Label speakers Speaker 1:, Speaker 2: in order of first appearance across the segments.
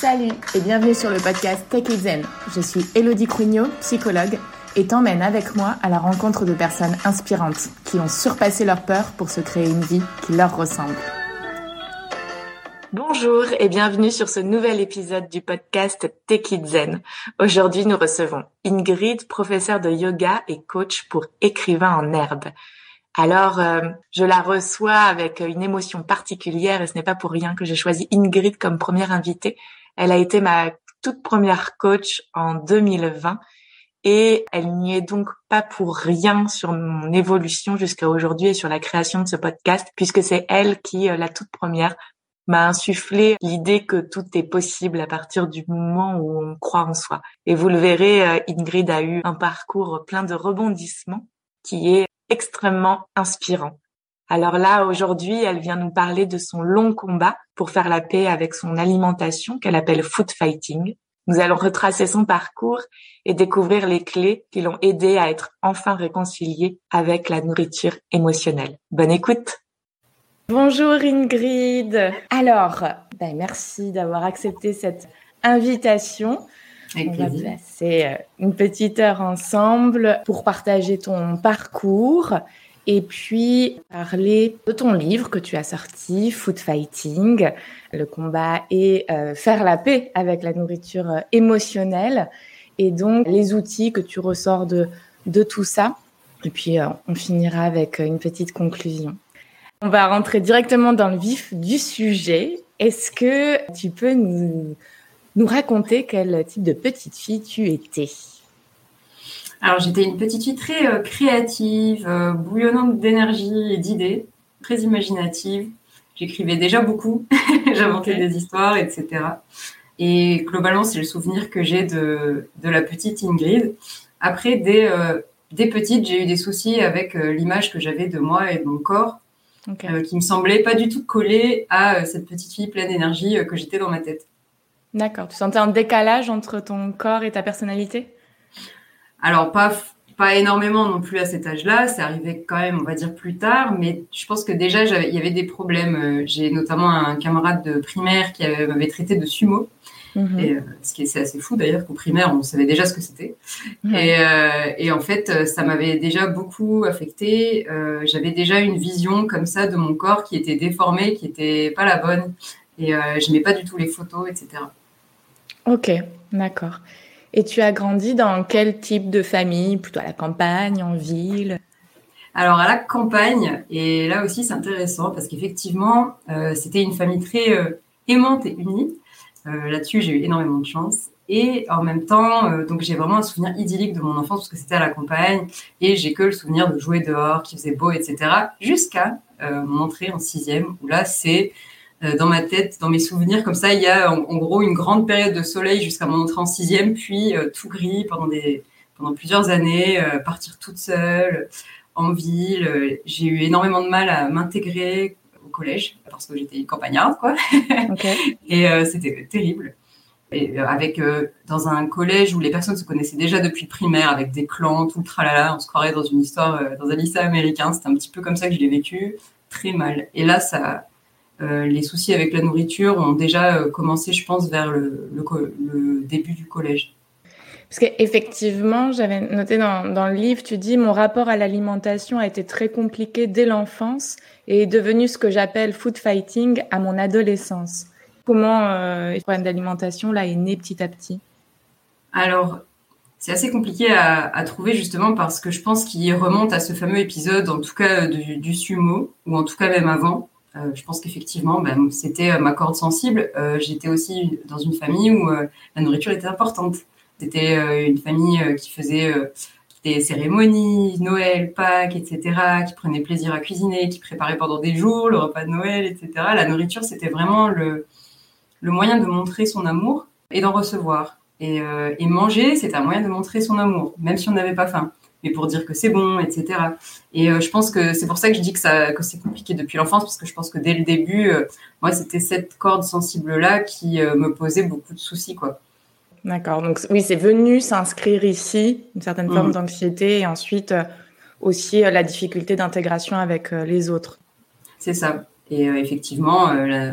Speaker 1: Salut et bienvenue sur le podcast Tech Zen. Je suis Elodie Crugnot, psychologue, et t'emmène avec moi à la rencontre de personnes inspirantes qui ont surpassé leur peur pour se créer une vie qui leur ressemble. Bonjour et bienvenue sur ce nouvel épisode du podcast Tech It Zen. Aujourd'hui, nous recevons Ingrid, professeure de yoga et coach pour écrivain en herbe. Alors, euh, je la reçois avec une émotion particulière et ce n'est pas pour rien que j'ai choisi Ingrid comme première invitée. Elle a été ma toute première coach en 2020 et elle n'y est donc pas pour rien sur mon évolution jusqu'à aujourd'hui et sur la création de ce podcast puisque c'est elle qui, euh, la toute première, m'a insufflé l'idée que tout est possible à partir du moment où on croit en soi. Et vous le verrez, euh, Ingrid a eu un parcours plein de rebondissements qui est extrêmement inspirant. Alors là, aujourd'hui, elle vient nous parler de son long combat pour faire la paix avec son alimentation qu'elle appelle food fighting. Nous allons retracer son parcours et découvrir les clés qui l'ont aidé à être enfin réconciliée avec la nourriture émotionnelle. Bonne écoute. Bonjour Ingrid. Alors, ben merci d'avoir accepté cette invitation. On va passer euh, une petite heure ensemble pour partager ton parcours et puis parler de ton livre que tu as sorti, Food Fighting, le combat et euh, faire la paix avec la nourriture euh, émotionnelle et donc les outils que tu ressors de, de tout ça. Et puis on finira avec une petite conclusion. On va rentrer directement dans le vif du sujet. Est-ce que tu peux nous nous raconter quel type de petite fille tu étais?
Speaker 2: Alors j'étais une petite fille très euh, créative, euh, bouillonnante d'énergie et d'idées, très imaginative. J'écrivais déjà beaucoup, j'inventais des histoires, etc. Et globalement, c'est le souvenir que j'ai de, de la petite Ingrid. Après, dès, euh, dès petite, j'ai eu des soucis avec l'image que j'avais de moi et de mon corps, qui me semblait pas du tout coller à cette petite fille pleine d'énergie que j'étais dans ma tête.
Speaker 1: D'accord. Tu sentais un décalage entre ton corps et ta personnalité?
Speaker 2: Alors, pas, pas énormément non plus à cet âge-là. C'est arrivé quand même, on va dire, plus tard. Mais je pense que déjà, il y avait des problèmes. Euh, j'ai notamment un camarade de primaire qui m'avait traité de sumo. Mhm. Et, euh, ce qui est assez fou d'ailleurs qu'au primaire on savait déjà ce que c'était et, euh, et, en fait ça m'avait déjà beaucoup affecté euh, j'avais déjà une vision comme ça de mon corps qui était déformé qui était pas la bonne et je mets pas du tout les photos etc
Speaker 1: Ok, d'accord. Et tu as grandi dans quel type de famille? Plutôt à la campagne, en ville?
Speaker 2: Alors à la campagne, et là aussi c'est intéressant parce qu'effectivement euh, c'était une famille très euh, aimante et unie. Euh, là-dessus j'ai eu énormément de chance. Et en même temps, donc j'ai vraiment un souvenir idyllique de mon enfance parce que c'était à la campagne et j'ai que le souvenir de jouer dehors, qui faisait beau, etc. Jusqu'à mon entrée en sixième où là c'est dans ma tête, dans mes souvenirs, comme ça, il y a en, gros une grande période de soleil jusqu'à mon entrée en sixième, puis euh, tout gris pendant des pendant plusieurs années, euh, partir toute seule en ville. J'ai eu énormément de mal à m'intégrer au collège parce que j'étais campagnarde, quoi. Et c'était terrible. Et avec dans un collège où les personnes se connaissaient déjà depuis le primaire, avec des clans, tout le tralala, on se croirait dans une histoire dans un lycée américain. C'était un petit peu comme ça que je l'ai vécu, très mal. Et là, ça euh, les soucis avec la nourriture ont déjà euh, commencé, je pense, vers le, début du collège.
Speaker 1: Parce qu'effectivement, j'avais noté dans, le livre, tu dis, mon rapport à l'alimentation a été très compliqué dès l'enfance et est devenu ce que j'appelle food fighting à mon adolescence. Comment euh, le problème d'alimentation là est né petit à petit?
Speaker 2: Alors, c'est assez compliqué à, trouver justement parce que je pense qu'il remonte à ce fameux épisode, en tout cas du sumo, ou en tout cas même avant, euh, je pense qu'effectivement, ben, c'était euh, ma corde sensible. Euh, j'étais aussi dans une famille où la nourriture était importante. C'était une famille qui faisait des cérémonies, Noël, Pâques, etc., qui prenait plaisir à cuisiner, qui préparait pendant des jours le repas de Noël, etc. La nourriture, c'était vraiment le, le moyen de montrer son amour et d'en recevoir. Et, et manger, c'était un moyen de montrer son amour, même si on n'avait pas faim mais pour dire que c'est bon, etc. Et euh, je pense que c'est pour ça que je dis que, ça, que c'est compliqué depuis l'enfance, parce que je pense que dès le début, euh, moi, c'était cette corde sensible-là qui euh, me posait beaucoup de soucis, quoi.
Speaker 1: D'accord. Donc oui, c'est venu s'inscrire ici, une certaine forme mmh. d'anxiété, et ensuite aussi la difficulté d'intégration avec les autres.
Speaker 2: C'est ça. Et effectivement,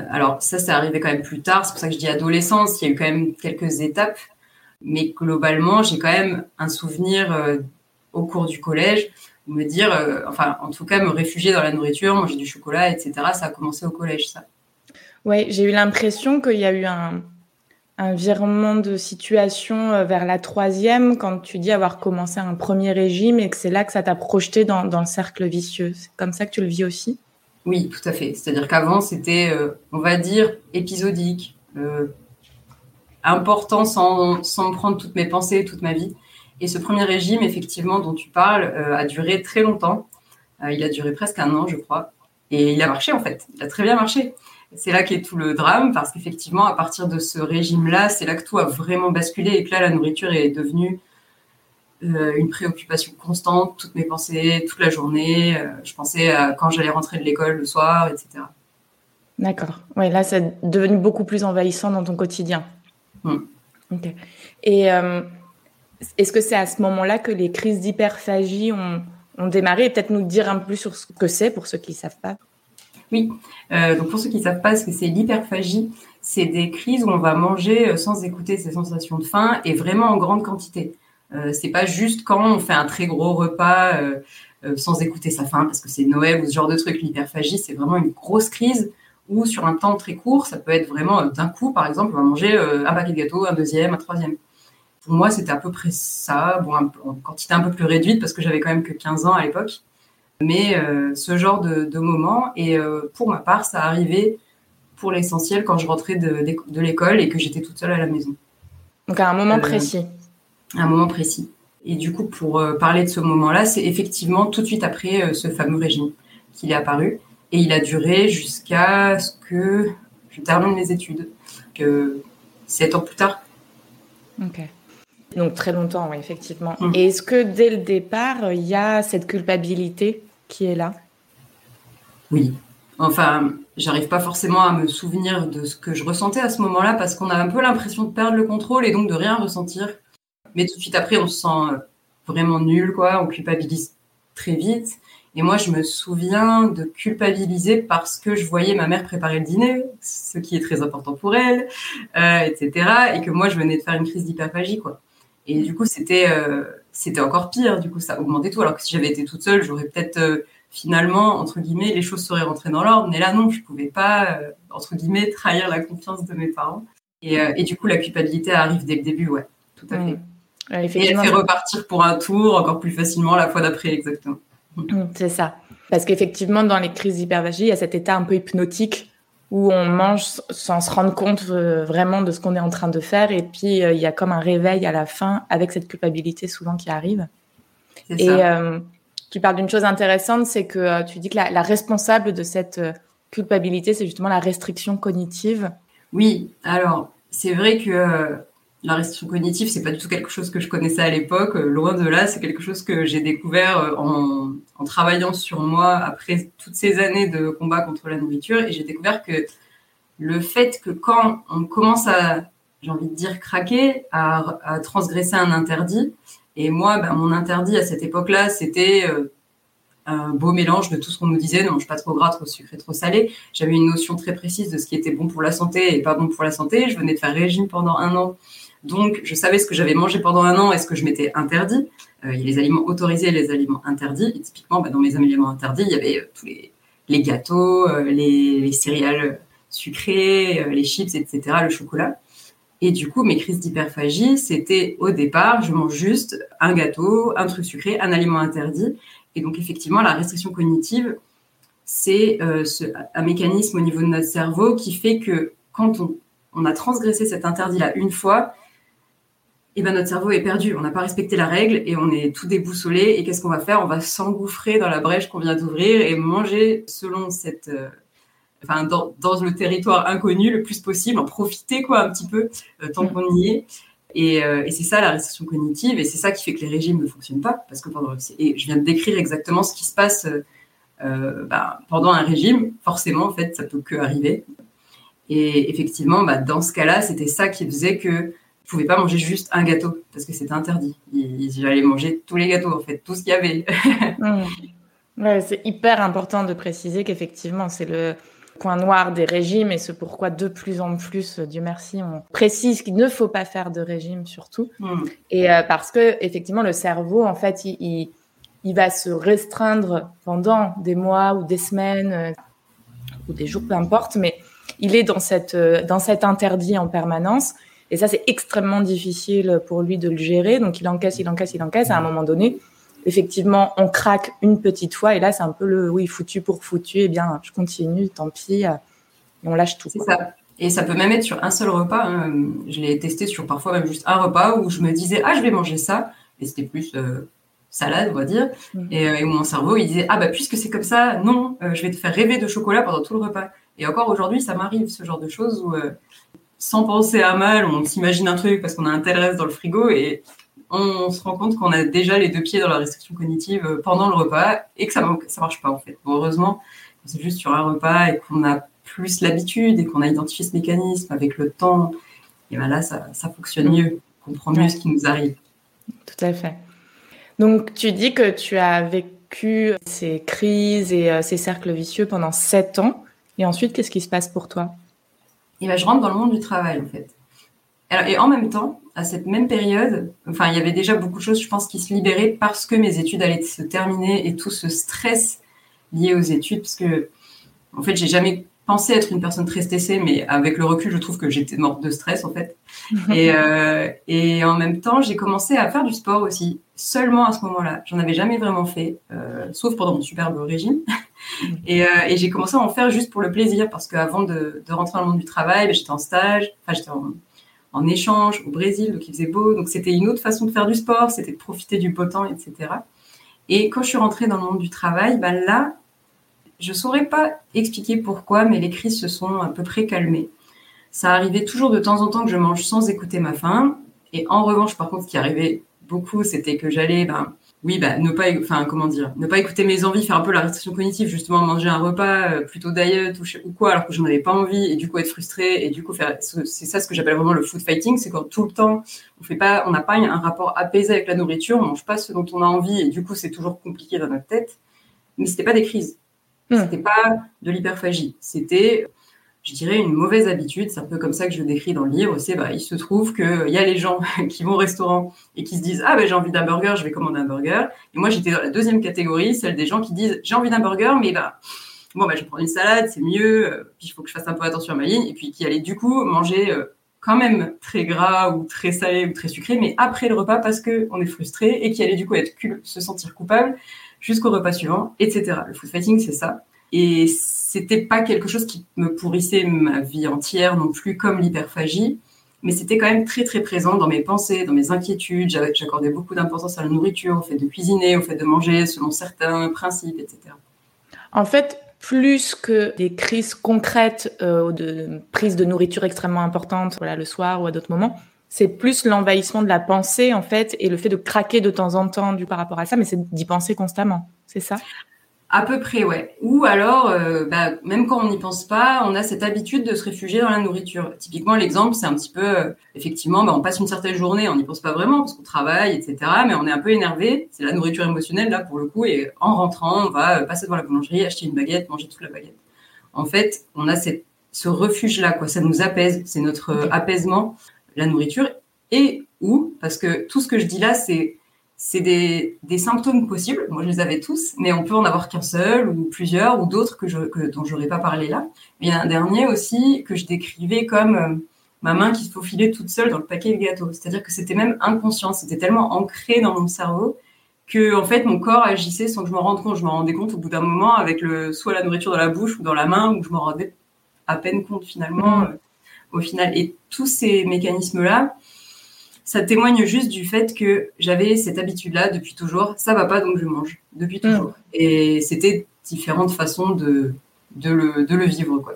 Speaker 2: alors ça, c'est arrivé quand même plus tard. C'est pour ça que je dis adolescence. Il y a eu quand même quelques étapes, mais globalement, j'ai quand même un souvenir au cours du collège me dire, enfin, en tout cas, me réfugier dans la nourriture, manger du chocolat, etc. Ça a commencé au collège, ça.
Speaker 1: Ouais, j'ai eu l'impression qu'il y a eu un, un virement de situation euh, vers la troisième quand tu dis avoir commencé un premier régime et que c'est là que ça t'a projeté dans, le cercle vicieux. C'est comme ça que tu le vis aussi?
Speaker 2: Oui, tout à fait. C'est-à-dire qu'avant, c'était, euh, on va dire, épisodique, euh, important sans, sans prendre toutes mes pensées, toute ma vie. Et ce premier régime, effectivement, dont tu parles, a duré très longtemps. il a duré presque un an, je crois. Et il a marché, en fait. Il a très bien marché. C'est là qu'est tout le drame, parce qu'effectivement, à partir de ce régime-là, c'est là que tout a vraiment basculé et que là, la nourriture est devenue euh, une préoccupation constante, toutes mes pensées, toute la journée. Euh, je pensais à quand j'allais rentrer de l'école le soir, etc.
Speaker 1: D'accord. Oui, là, c'est devenu beaucoup plus envahissant dans ton quotidien. Ok. Et euh, est-ce que c'est à ce moment-là que les crises d'hyperphagie ont, démarré peut-être nous dire un peu plus sur ce que c'est pour ceux qui ne savent pas?
Speaker 2: Oui, euh, pour ceux qui ne savent pas ce que c'est l'hyperphagie, c'est des crises où on va manger euh, sans écouter ses sensations de faim et vraiment en grande quantité. Euh, c'est pas juste quand on fait un très gros repas euh, sans écouter sa faim parce que c'est Noël ou ce genre de truc. L'hyperphagie, c'est vraiment une grosse crise où sur un temps très court, ça peut être vraiment d'un coup, par exemple, on va manger un paquet de gâteaux, un deuxième, un troisième. Pour moi, c'était à peu près ça, bon, en quantité un peu plus réduite parce que j'avais quand même que 15 ans à l'époque mais euh, ce genre de, de moment. Et euh, pour ma part, ça arrivait pour l'essentiel quand je rentrais de, de, l'école et que j'étais toute seule à la maison.
Speaker 1: Donc à un moment euh, précis.
Speaker 2: À un moment précis. Et du coup, pour parler de ce moment-là, c'est effectivement tout de suite après ce fameux régime qu'il est apparu. Et il a duré jusqu'à ce que je termine mes études, que sept ans plus tard.
Speaker 1: Ok. Donc très longtemps, oui, effectivement. Mmh. Et est-ce que dès le départ, il y a cette culpabilité qui est là?
Speaker 2: Oui. Enfin, j'arrive pas forcément à me souvenir de ce que je ressentais à ce moment-là parce qu'on a un peu l'impression de perdre le contrôle et donc de rien ressentir. Mais tout de suite après, on se sent vraiment nul, quoi. On culpabilise très vite. Et moi, je me souviens de culpabiliser parce que je voyais ma mère préparer le dîner, ce qui est très important pour elle, euh, etc. Et que moi, je venais de faire une crise d'hyperphagie, quoi. Et du coup, c'était euh, c'était encore pire. Du coup, ça augmentait tout. Alors que si j'avais été toute seule, j'aurais peut-être euh, finalement, entre guillemets, les choses seraient rentrées dans l'ordre. Mais là, non, je pouvais pas, euh, entre guillemets, trahir la confiance de mes parents. Et, et, du coup, la culpabilité arrive dès le début, ouais, tout à fait. Mmh. et elle fait repartir pour un tour encore plus facilement la fois d'après, exactement.
Speaker 1: Mmh, c'est ça. Parce qu'effectivement, dans les crises d'hyperphagie, il y a cet état un peu hypnotique où on mange sans se rendre compte euh, vraiment de ce qu'on est en train de faire. Et puis, euh, il y a comme un réveil à la fin avec cette culpabilité souvent qui arrive. Et euh, tu parles d'une chose intéressante, c'est que tu dis que la, responsable de cette culpabilité, c'est justement la restriction cognitive.
Speaker 2: Oui, alors c'est vrai que la restriction cognitive, c'est pas du tout quelque chose que je connaissais à l'époque. Euh, loin de là, c'est quelque chose que j'ai découvert euh, en, travaillant sur moi après toutes ces années de combat contre la nourriture. Et j'ai découvert que le fait que quand on commence à, j'ai envie de dire, craquer, à, à, transgresser un interdit, et moi, ben, mon interdit à cette époque-là, c'était euh, un beau mélange de tout ce qu'on nous disait, ne mange pas trop gras, trop sucré, trop salé. J'avais une notion très précise de ce qui était bon pour la santé et pas bon pour la santé. Je venais de faire régime pendant un an donc, je savais ce que j'avais mangé pendant un an et ce que je m'étais interdit. Euh, il y a les aliments autorisés et les aliments interdits. Et typiquement, bah, dans mes aliments interdits, il y avait euh, tous les, gâteaux, euh, les, les, céréales sucrées, les chips, etc., le chocolat. Et du coup, mes crises d'hyperphagie, c'était au départ, je mange juste un gâteau, un truc sucré, un aliment interdit. Et donc, effectivement, la restriction cognitive, c'est un mécanisme au niveau de notre cerveau qui fait que quand on, on a transgressé cet interdit-là une fois, et ben notre cerveau est perdu. On n'a pas respecté la règle et on est tout déboussolé. Et qu'est-ce qu'on va faire? On va s'engouffrer dans la brèche qu'on vient d'ouvrir et manger selon cette, euh, enfin dans, dans, le territoire inconnu le plus possible, en profiter quoi un petit peu euh, tant mm. qu'on y est. Et, euh, et c'est ça la restriction cognitive et c'est ça qui fait que les régimes ne fonctionnent pas parce que pendant et je viens de décrire exactement ce qui se passe bah, pendant un régime. Forcément en fait ça peut que arriver. Et effectivement bah, dans ce cas-là c'était ça qui faisait que je pouvais pas manger juste un gâteau parce que c'était interdit. J'allais manger tous les gâteaux, en fait, tout ce qu'il y avait.
Speaker 1: Mmh. ouais, c'est hyper important de préciser qu'effectivement, c'est le, point noir des régimes et c'est pourquoi de plus en plus, Dieu merci, on précise qu'il ne faut pas faire de régime surtout. Hmm. Et euh, parce que effectivement, le cerveau, en fait, il, il, va se restreindre pendant des mois ou des semaines euh, ou des jours, peu importe, mais il est dans cette euh, dans cet interdit en permanence. Et ça, c'est extrêmement difficile pour lui de le gérer. Donc, il encaisse, il encaisse, il encaisse. À un moment donné, effectivement, on craque une petite fois et là, c'est un peu le oui, foutu pour foutu. Eh bien, je continue, tant pis, euh, et on lâche tout.
Speaker 2: C'est ça. Et ça peut même être sur un seul repas. Hein. Je l'ai testé sur parfois même juste un repas où je me disais, ah, je vais manger ça. Et c'était plus euh, salade, on va dire. Mm. Et, euh, et, mon cerveau, il disait, ah, bah, puisque c'est comme ça, non, je vais te faire rêver de chocolat pendant tout le repas. Et encore aujourd'hui, ça m'arrive, ce genre de choses où, sans penser à mal, on s'imagine un truc parce qu'on a un tel reste dans le frigo et on se rend compte qu'on a déjà les deux pieds dans la restriction cognitive euh, pendant le repas et que ça ça marche pas en fait. heureusement, c'est juste sur un repas et qu'on a plus l'habitude et qu'on a identifié ce mécanisme avec le temps, et ben là ça, fonctionne mieux, on comprend mieux ce qui nous arrive.
Speaker 1: Tout à fait. Donc tu dis que tu as vécu ces crises et euh, ces cercles vicieux pendant sept ans. Et ensuite, qu'est-ce qui se passe pour toi?
Speaker 2: Et ben, je rentre dans le monde du travail en fait. et en même temps, à cette même période, enfin, il y avait déjà beaucoup de choses, je pense, qui se libéraient parce que mes études allaient se terminer et tout ce stress lié aux études, parce que, en fait, j'ai jamais pensé être une personne très stressée, mais avec le recul, je trouve que j'étais morte de stress, en fait. et, euh, et en même temps, j'ai commencé à faire du sport aussi, seulement à ce moment-là. J'en avais jamais vraiment fait, euh, sauf pendant mon superbe régime. et, euh, et j'ai commencé à en faire juste pour le plaisir, parce qu'avant de, de rentrer dans le monde du travail, ben, j'étais en stage, enfin, j'étais en en échange au Brésil, donc il faisait beau. Donc c'était une autre façon de faire du sport, c'était de profiter du beau temps, etc. Et quand je suis rentrée dans le monde du travail, ben là, je saurais pas expliquer pourquoi, mais les crises se sont à peu près calmées. Ça arrivait toujours de temps en temps que je mange sans écouter ma faim. Et en revanche, par contre, ce qui arrivait beaucoup, c'était que j'allais ben, oui, bah, ne pas, enfin, comment dire, ne pas écouter mes envies, faire un peu la restriction cognitive, justement, manger un repas euh, plutôt diet ou, quoi, alors que j'en avais pas envie, et du coup être frustré, et du coup faire, c'est ça ce que j'appelle vraiment le food fighting, c'est quand tout le temps, on fait pas, on n'a pas un rapport apaisé avec la nourriture, on mange pas ce dont on a envie, et du coup c'est toujours compliqué dans notre tête. Mais c'était pas des crises, hmm. c'était pas de l'hyperphagie, c'était je dirais, une mauvaise habitude. C'est un peu comme ça que je le décris dans le livre. C'est, bah, il se trouve qu'il y a les gens qui vont au restaurant et qui se disent, ah, ben, j'ai envie d'un burger, je vais commander un burger. Et moi, j'étais dans la deuxième catégorie, celle des gens qui disent, j'ai envie d'un burger, mais bah, bon, bah, je prendre une salade, c'est mieux. Euh, puis il faut que je fasse un peu attention à ma ligne. Et puis qui allait du coup manger euh, quand même très gras ou très salé ou très sucré, mais après le repas parce que on est frustré et qui allait du coup se sentir coupable jusqu'au repas suivant, etc. Le food fighting, c'est ça. Et c'était pas quelque chose qui me pourrissait ma vie entière non plus comme l'hyperphagie, mais c'était quand même très très présent dans mes pensées, dans mes inquiétudes. J'accordais beaucoup d'importance à la nourriture, au fait de cuisiner, au fait de manger selon certains principes, etc.
Speaker 1: En fait, plus que des crises concrètes euh, de prise de nourriture extrêmement importante, voilà, le soir ou à d'autres moments, c'est plus l'envahissement de la pensée en fait et le fait de craquer de temps en temps du par rapport à ça, mais c'est d'y penser constamment, c'est ça?
Speaker 2: À peu près, ouais. Ou alors, euh, bah, même quand on n'y pense pas, on a cette habitude de se réfugier dans la nourriture. Typiquement, l'exemple, c'est un petit peu, euh, effectivement, bah, on passe une certaine journée, on n'y pense pas vraiment parce qu'on travaille, etc. Mais on est un peu énervé. C'est la nourriture émotionnelle là pour le coup. Et en rentrant, on va euh, passer devant la boulangerie, acheter une baguette, manger toute la baguette. En fait, on a cette, ce refuge là, quoi. Ça nous apaise. C'est notre apaisement, la nourriture. Et ou parce que tout ce que je dis là, c'est c'est des, des, symptômes possibles. Moi, je les avais tous, mais on peut en avoir qu'un seul ou plusieurs ou d'autres que je, dont j'aurais pas parlé là. Mais il y a un dernier aussi que je décrivais comme euh, ma main qui se faufilait toute seule dans le paquet de gâteaux. C'est-à-dire que c'était même inconscient, c'était tellement ancré dans mon cerveau que en fait mon corps agissait sans que je m'en rende compte. Je me rendais compte au bout d'un moment avec le soit la nourriture dans la bouche ou dans la main, où je m'en rendais à peine compte finalement. Euh, au final, et tous ces mécanismes là ça témoigne juste du fait que j'avais cette habitude-là depuis toujours. Ça va pas, donc je mange depuis mm. toujours. Et c'était différentes façons de, de, le, de le vivre. Quoi.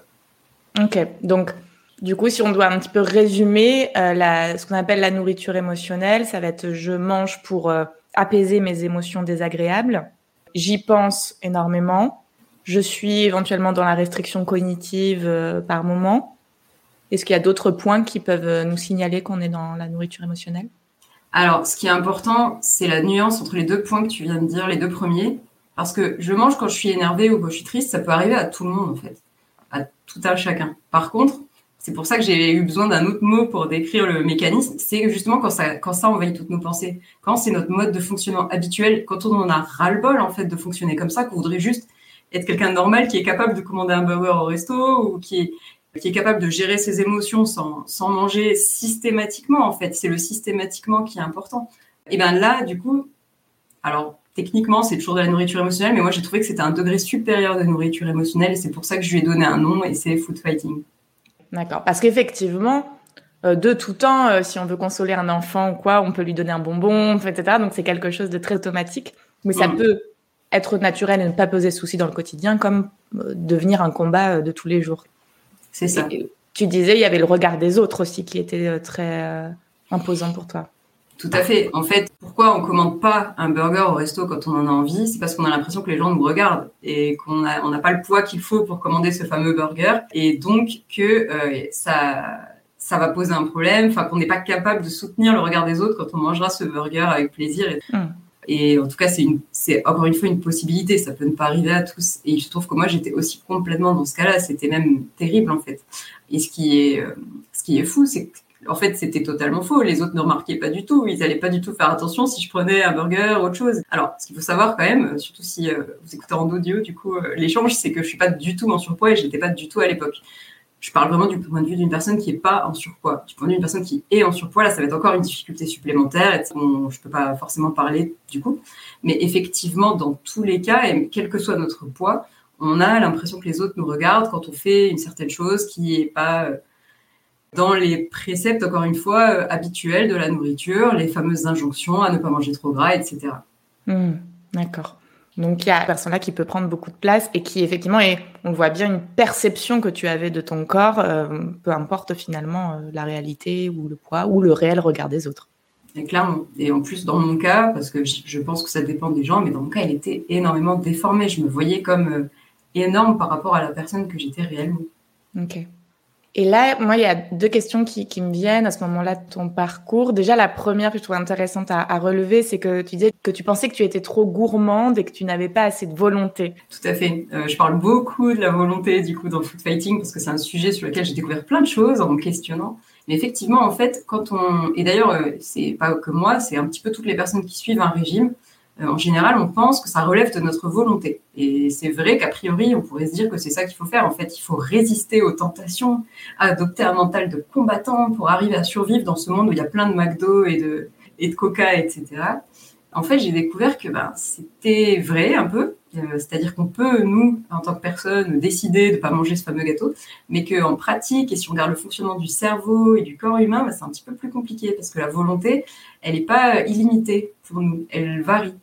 Speaker 1: Ok, donc du coup, si on doit un petit peu résumer euh, la, ce qu'on appelle la nourriture émotionnelle, ça va être je mange pour euh, apaiser mes émotions désagréables. J'y pense énormément. Je suis éventuellement dans la restriction cognitive euh, par moment. Est-ce qu'il y a d'autres points qui peuvent euh, nous signaler qu'on est dans la nourriture émotionnelle?
Speaker 2: Alors, ce qui est important, c'est la nuance entre les deux points que tu viens de dire, les deux premiers. Parce que je mange quand je suis énervée ou quand je suis triste, ça peut arriver à tout le monde en fait. à tout un chacun. Par contre, c'est pour ça que j'ai eu besoin d'un autre mot pour décrire le mécanisme. C'est justement quand ça, quand ça envahit toutes nos pensées, quand c'est notre mode de fonctionnement habituel, quand on en a ras-le-bol en fait de fonctionner comme ça, qu'on voudrait juste être quelqu'un de normal qui est capable de commander un burger au resto ou qui est, qui est capable de gérer ses émotions sans, sans manger systématiquement en fait. C'est le systématiquement qui est important. Et bien là, du coup, alors techniquement, c'est toujours de la nourriture émotionnelle, mais moi j'ai trouvé que c'était un degré supérieur de nourriture émotionnelle et c'est pour ça que je lui ai donné un nom et c'est food fighting.
Speaker 1: D'accord. Parce qu'effectivement, euh, de tout temps, euh, si on veut consoler un enfant ou quoi, on peut lui donner un bonbon, etc. Donc c'est quelque chose de très automatique, mais ça peut être naturel et ne pas poser souci dans le quotidien, comme euh, devenir un combat de tous les jours.
Speaker 2: C'est ça.
Speaker 1: tu disais, il y avait le regard des autres aussi qui était très imposant pour toi.
Speaker 2: Tout à fait. En fait, pourquoi on commande pas un burger au resto quand on en a envie? C'est parce qu'on a l'impression que les gens nous regardent et qu'on n'a on n'a pas le poids qu'il faut pour commander ce fameux burger et donc que euh, ça ça va poser un problème, enfin qu'on n'est pas capable de soutenir le regard des autres quand on mangera ce burger avec plaisir. Et, hmm. en tout cas, c'est encore une fois une possibilité. Ça peut ne pas arriver à tous. Et je trouve que moi, j'étais aussi complètement dans ce cas-là. C'était même terrible en fait. Et ce qui est, euh, ce qui est fou, c'est que en fait, c'était totalement faux. Les autres ne remarquaient pas du tout. Ils n'allaient pas du tout faire attention si je prenais un burger, autre chose. Alors, ce qu'il faut savoir quand même, surtout si euh, vous écoutez en audio, du coup, euh, l'échange, c'est que je suis pas du tout en surpoids et je n'étais pas du tout à l'époque. Je parle vraiment du point de vue d'une personne qui est pas en surpoids. Du point de vue d'une personne qui est en surpoids, là, ça va être encore une difficulté supplémentaire. Je peux pas forcément parler du coup. Mais effectivement, dans tous les cas, et quel que soit notre poids, on a l'impression que les autres nous regardent quand on fait une certaine chose qui est pas euh, dans les préceptes, encore une fois, euh, habituels de la nourriture, les fameuses injonctions à ne pas manger trop gras, etc.
Speaker 1: Hmm, d'accord. Donc il y a personne là qui peut prendre beaucoup de place et qui effectivement est, on voit bien une perception que tu avais de ton corps, euh, peu importe finalement euh, la réalité ou le poids ou le réel regard des autres.
Speaker 2: Et clairement. Et en plus dans mon cas, parce que je pense que ça dépend des gens, mais dans mon cas, elle était énormément déformée. Je me voyais comme énorme par rapport à la personne que j'étais réellement.
Speaker 1: Ok. Et là, moi, il y a deux questions qui, qui me viennent à ce moment-là de ton parcours. Déjà, la première que je trouve intéressante à, à relever, c'est que tu disais que tu pensais que tu étais trop gourmande et que tu n'avais pas assez de volonté.
Speaker 2: Tout à fait. Euh, je parle beaucoup de la volonté, du coup, dans food fighting, parce que c'est un sujet sur lequel j'ai découvert plein de choses en me questionnant. Mais effectivement, en fait, quand on... Et d'ailleurs, euh, c'est pas que moi, c'est un petit peu toutes les personnes qui suivent un régime. Euh, en général, on pense que ça relève de notre volonté. Et c'est vrai qu'a priori, on pourrait se dire que c'est ça qu'il faut faire. En fait, il faut résister aux tentations, adopter un mental de combattant pour arriver à survivre dans ce monde où il y a plein de McDo et de, Coca, etc. En fait, j'ai découvert que ben, c'était vrai un peu, euh, c'est-à-dire qu'on peut, nous, en tant que personne, décider de ne pas manger ce fameux gâteau, mais qu'en pratique, et si on regarde le fonctionnement du cerveau et du corps humain, ben, c'est un petit peu plus compliqué, parce que la volonté, elle n'est pas illimitée pour nous, elle varie.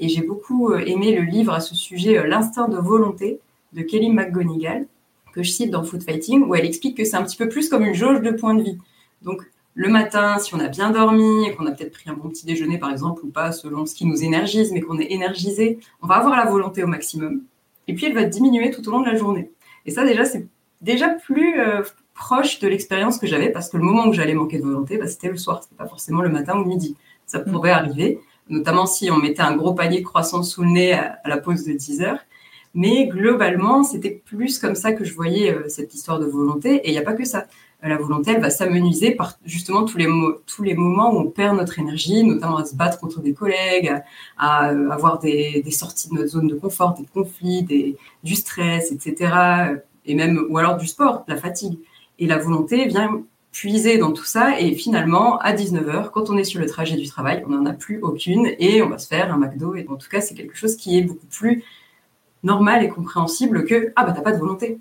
Speaker 2: Et j'ai beaucoup euh, aimé le livre à ce sujet, euh, L'instinct de volonté, de Kelly McGonigal, que je cite dans Food Fighting, où elle explique que c'est un petit peu plus comme une jauge de points de vie. Donc, le matin, si on a bien dormi et qu'on a peut-être pris un bon petit déjeuner, par exemple, ou pas, selon ce qui nous énergise, mais qu'on est énergisé, on va avoir la volonté au maximum. Et puis, elle va diminuer tout au long de la journée. Et ça, déjà, c'est déjà plus euh, proche de l'expérience que j'avais, parce que le moment où j'allais manquer de volonté, bah, c'était le soir, c'était pas forcément le matin ou midi. Ça mm. pourrait arriver, notamment si on mettait un gros panier de croissants sous le nez à, la pause de 10 heures. Mais globalement, c'était plus comme ça que je voyais euh, cette histoire de volonté. Et il n'y a pas que ça. Euh, la volonté, elle va s'amenuiser par justement tous les, tous les moments où on perd notre énergie, notamment à se battre contre des collègues, à, euh, avoir des, des, sorties de notre zone de confort, des conflits, des, du stress, etc. Et même, ou alors du sport, la fatigue. Et la volonté vient puiser dans tout ça. Et finalement, à 19h, quand on est sur le trajet du travail, on n'en a plus aucune et on va se faire un McDo. Et en tout cas, c'est quelque chose qui est beaucoup plus normal et compréhensible que ah bah t'as pas de volonté.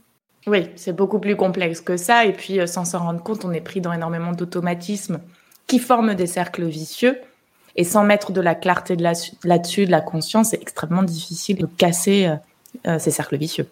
Speaker 1: Oui, c'est beaucoup plus complexe que ça. Et puis, euh, sans s'en rendre compte, on est pris dans énormément d'automatismes qui forment des cercles vicieux. Et sans mettre de la clarté là-dessus, de la conscience, c'est extrêmement difficile de casser euh, euh, ces cercles vicieux.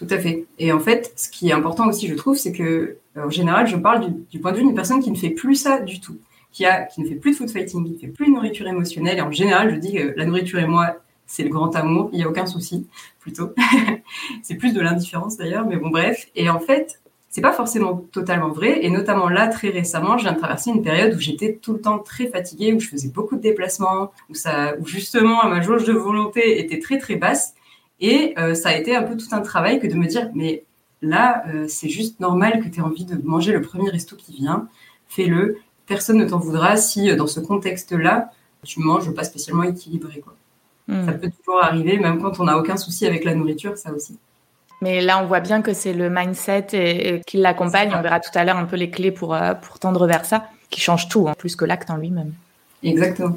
Speaker 2: Tout à fait. Et en fait, ce qui est important aussi, je trouve, c'est que, en général, je parle du, point de vue d'une personne qui ne fait plus ça du tout, qui, a, qui ne fait plus de food fighting, qui ne fait plus de nourriture émotionnelle. Et en général, je dis que la nourriture et moi, c'est le grand amour, il n'y a aucun souci, plutôt. c'est plus de l'indifférence d'ailleurs, mais bon, bref. Et en fait, c'est pas forcément totalement vrai. Et notamment là, très récemment, je viens de traverser une période où j'étais tout le temps très fatiguée, où je faisais beaucoup de déplacements, où ça, où justement ma jauge de volonté était très très basse. Et euh, ça a été un peu tout un travail que de me dire, mais là, euh, c'est juste normal que tu aies envie de manger le premier resto qui vient. Fais-le. Personne ne t'en voudra si, dans ce contexte-là, tu manges pas spécialement équilibré. Quoi. Hmm. Ça peut toujours arriver, même quand on n'a aucun souci avec la nourriture, ça aussi.
Speaker 1: Mais là, on voit bien que c'est le mindset et, qui l'accompagne. On verra tout à l'heure un peu les clés pour, euh, pour tendre vers ça, qui change tout, en hein, plus que l'acte en lui-même.
Speaker 2: Exactement.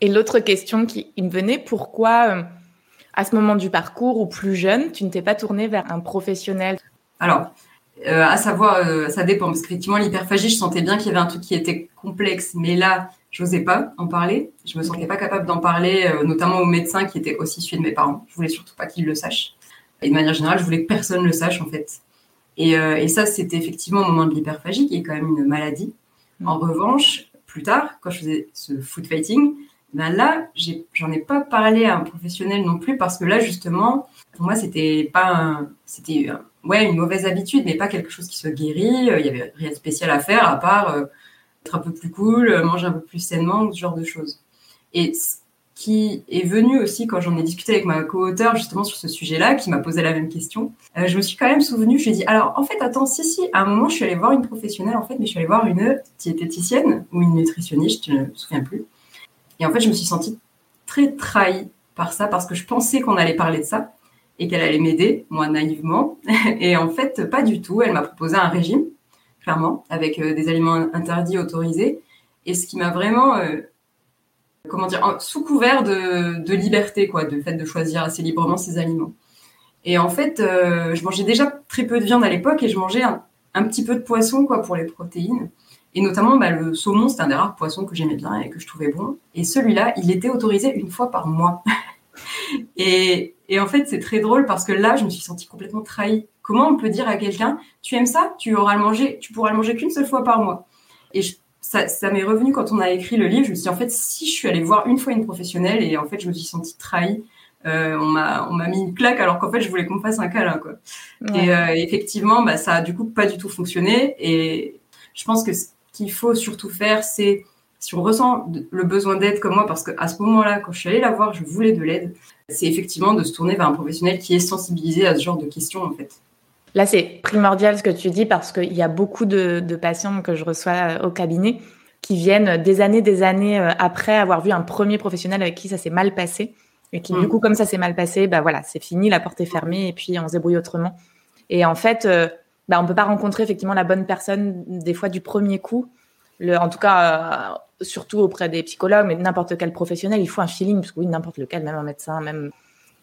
Speaker 1: Et l'autre question qui me venait, pourquoi, euh, à ce moment du parcours ou plus jeune, tu ne t'es pas tourné vers un professionnel?
Speaker 2: Alors, euh, à savoir, ça dépend, parce qu'effectivement, l'hyperphagie, je sentais bien qu'il y avait un truc qui était complexe, mais là, je n'osais pas en parler. Je me sentais pas capable d'en parler, notamment aux médecins qui étaient aussi issus de mes parents. Je voulais surtout pas qu'ils le sachent. Et de manière générale, je voulais que personne le sache en fait. Et, euh, et ça, c'était effectivement au moment de l'hyperphagie, qui est quand même une maladie. En mm. revanche, plus tard, quand je faisais ce food fighting, ben là, j'en ai, pas parlé à un professionnel non plus parce que là, justement, pour moi, c'était pas c'était ouais une mauvaise habitude, mais pas quelque chose qui se guérit. Il y avait rien de spécial à faire à part euh, être un peu plus cool, manger un peu plus sainement, ce genre de choses. Et qui est venu aussi quand j'en ai discuté avec ma co-auteur justement sur ce sujet-là, qui m'a posé la même question. Euh, je me suis quand même souvenu, je lui ai dit, alors en fait, attends, si, si, à un moment, je suis allée voir une professionnelle, en fait, mais je suis allée voir une diététicienne ou une nutritionniste, je ne me souviens plus. Et en fait, je me suis sentie très trahie par ça, parce que je pensais qu'on allait parler de ça et qu'elle allait m'aider, moi naïvement. Et en fait, pas du tout. Elle m'a proposé un régime, clairement, avec euh, des aliments interdits, autorisés. Et ce qui m'a vraiment... Euh, comment dire, sous couvert de, liberté, quoi, de fait de choisir assez librement ses aliments. Et en fait, euh, je mangeais déjà très peu de viande à l'époque et je mangeais un, petit peu de poisson, quoi, pour les protéines. Et notamment, bah, le saumon, c'est un des rares poissons que j'aimais bien et que je trouvais bon. Et celui-là, il était autorisé une fois par mois. et, en fait, c'est très drôle parce que là, je me suis sentie complètement trahie. Comment on peut dire à quelqu'un, tu aimes ça, tu auras le manger, tu pourras le manger qu'une seule fois par mois. Et je ça, m'est revenu quand on a écrit le livre. Je me suis dit, en fait, si je suis allée voir une fois une professionnelle et en fait, je me suis sentie trahie. Euh, on m'a on m'a mis une claque alors qu'en fait je voulais qu'on fasse un câlin quoi. Et euh, effectivement bah ça a du coup pas du tout fonctionné et je pense que qu'il faut surtout faire c'est si on ressent le besoin d'aide comme moi parce qu'à ce moment-là quand je suis allée la voir je voulais de l'aide c'est effectivement de se tourner vers un professionnel qui est sensibilisé à ce genre de questions en fait.
Speaker 1: Là, c'est primordial ce que tu dis parce qu'il y a beaucoup de, patients que je reçois euh, au cabinet qui viennent des années, des années euh, après avoir vu un premier professionnel avec qui ça s'est mal passé et qui, du mm. coup, comme ça s'est mal passé, bah voilà, c'est fini, la porte est fermée et puis on se débrouille autrement. Et en fait, euh, bah, on peut pas rencontrer effectivement la bonne personne des fois du premier coup. En tout cas, surtout auprès des psychologues, mais n'importe quel professionnel, il faut un feeling, parce que oui, n'importe lequel, même un médecin, même,